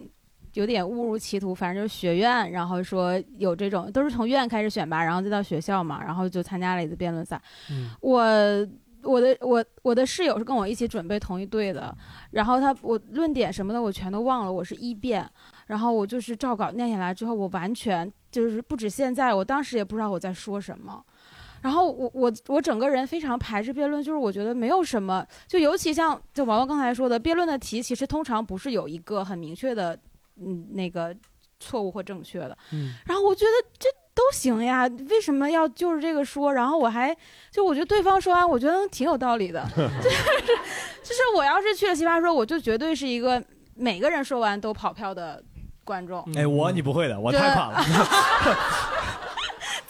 有点误入歧途，反正就是学院，然后说有这种都是从院开始选拔，然后再到学校嘛，然后就参加了一次辩论赛。嗯我我的我我的室友是跟我一起准备同一队的，然后他我论点什么的我全都忘了，我是一辩，然后我就是照稿念下来之后，我完全就是不止现在，我当时也不知道我在说什么。然后我我我整个人非常排斥辩论，就是我觉得没有什么，就尤其像就王王刚才说的，辩论的题其实通常不是有一个很明确的，嗯，那个错误或正确的。嗯然后我觉得这都行呀，为什么要就是这个说？然后我还就我觉得对方说完，我觉得挺有道理的，就 是就是我要是去了奇葩说，我就绝对是一个每个人说完都跑票的观众。哎，我你不会的，我太垮了。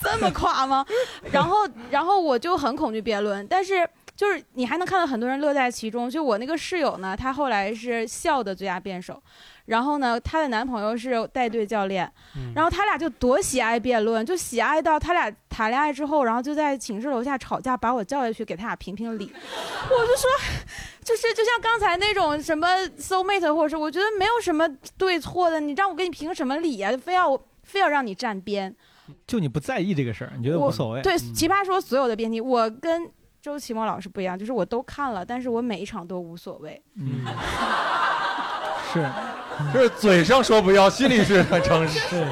这么夸吗？然后，然后我就很恐惧辩论，但是就是你还能看到很多人乐在其中。就我那个室友呢，她后来是校的最佳辩手，然后呢，她的男朋友是带队教练，然后他俩就多喜爱辩论，就喜爱到他俩谈恋爱之后，然后就在寝室楼下吵架，把我叫下去给他俩评评理。我就说，就是就像刚才那种什么 soul mate，或者是我觉得没有什么对错的，你让我给你评什么理呀、非要非要让你站边。就你不在意这个事儿，你觉得无所谓。对，嗯奇葩说所有的辩题，我跟周奇墨老师不一样，就是我都看了，但是我每一场都无所谓。嗯，是，就是嘴上说不要，心里是很诚实，对，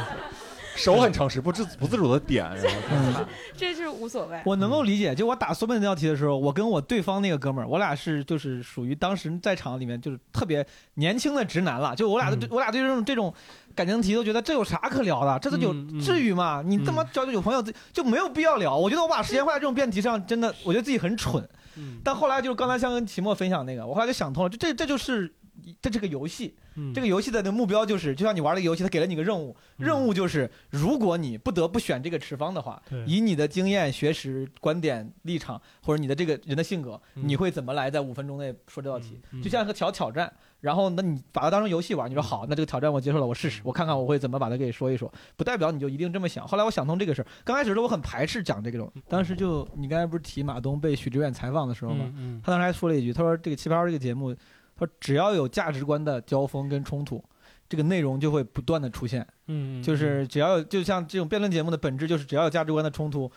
手很诚实，不自不自主的点。嗯。这是无所谓。我能够理解，就我打苏本那道题的时候，我跟我对方那个哥们儿，我俩是就是属于当时在场里面就是特别年轻的直男了，就我俩对、我俩对这种这种感情题都觉得这有啥可聊的，这都有、至于吗？你这么交有朋友就没有必要聊。我觉得我把时间花在这种辩题上，真的我觉得自己很蠢。嗯但后来就是刚才像跟齐墨分享那个，我后来就想通了，这这这就是这是个游戏，嗯这个游戏的那目标就是，就像你玩了一个游戏，他给了你个任务，任务就是如果你不得不选这个持方的话，以你的经验、学识、观点、立场，或者你的这个人的性格，嗯你会怎么来在五分钟内说这道题？嗯就像个小挑战。然后，那你把它当成游戏玩，你说好，那这个挑战我接受了，我试试，我看看我会怎么把它给说一说，不代表你就一定这么想。后来我想通这个事儿，刚开始的时候我很排斥讲这种，当时就你刚才不是提马东被许志远采访的时候吗？嗯嗯他当时还说了一句，他说这个《奇葩说》这个节目，他说只要有价值观的交锋跟冲突，这个内容就会不断的出现。嗯嗯就是只要有，就像这种辩论节目的本质就是只要有价值观的冲突，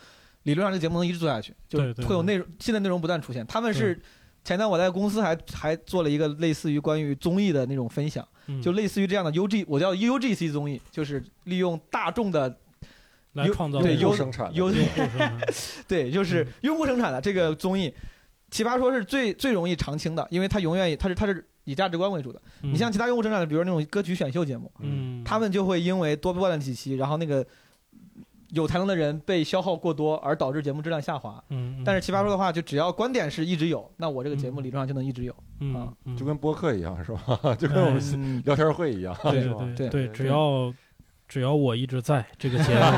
理论上这个节目能一直做下去，就会有内容新的内容不断出现。他们是前段我在公司还还做了一个类似于关于综艺的那种分享，嗯。就类似于这样的 UG，我叫 UGC 综艺，就是利用大众的优来创造对优生产的优用户生产对，就是用户生产的这个综艺，奇葩说是最最容易常青的，因为它永远它是它是以价值观为主的。嗯。你像其他用户生产的，比如那种歌曲选秀节目，嗯。他们就会因为多播了几期，然后那个有才能的人被消耗过多，而导致节目质量下滑。嗯，但是奇葩说的话，就只要观点是一直有，那我这个节目理论上就能一直有。嗯就跟播客一样是吧？就跟我们嗯聊天会一样，对是吧？对对，只要只要我一直在这个节目，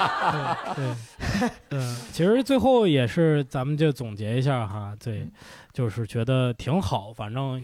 对对，嗯，其实最后也是咱们就总结一下哈，对，就是觉得挺好，反正。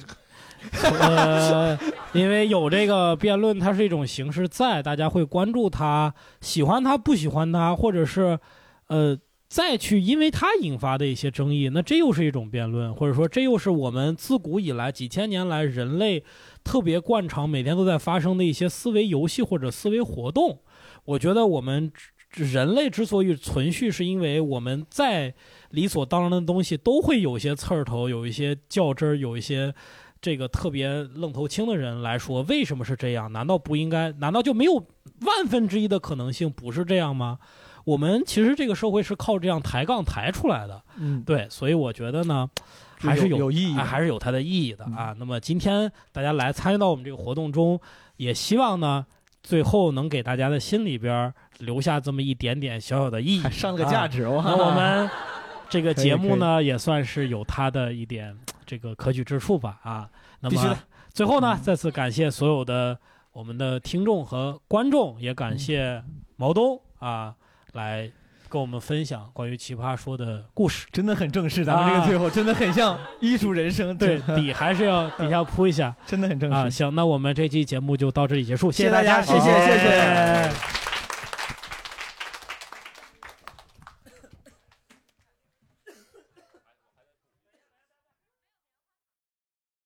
呃，因为有这个辩论，它是一种形式在，大家会关注它，喜欢它，不喜欢它，或者是，呃，再去因为它引发的一些争议，那这又是一种辩论，或者说这又是我们自古以来几千年来人类特别惯常、每天都在发生的一些思维游戏或者思维活动。我觉得我们人类之所以存续，是因为我们在理所当然的东西都会有一些刺儿头，有一些较真儿，有一些。这个特别愣头青的人来说，为什么是这样？难道不应该？难道就没有万分之一的可能性不是这样吗？我们其实这个社会是靠这样抬杠抬出来的，嗯，对，所以我觉得呢，还是有有意义还是有它的意义的啊。那么今天大家来参与到我们这个活动中，也希望呢，最后能给大家的心里边儿留下这么一点点小小的意义，上了个价值啊哇那我们这个节目呢，也算是有它的一点这个可取之处吧啊。那么最后呢，再次感谢所有的我们的听众和观众，也感谢毛东啊来。跟我们分享关于《奇葩说》的故事，真的很正式。咱们这个最后真的很像 艺术人生，对底还是要底下铺一下，真的很正式啊。行，那我们这期节目就到这里结束，谢谢大大家，谢谢谢谢。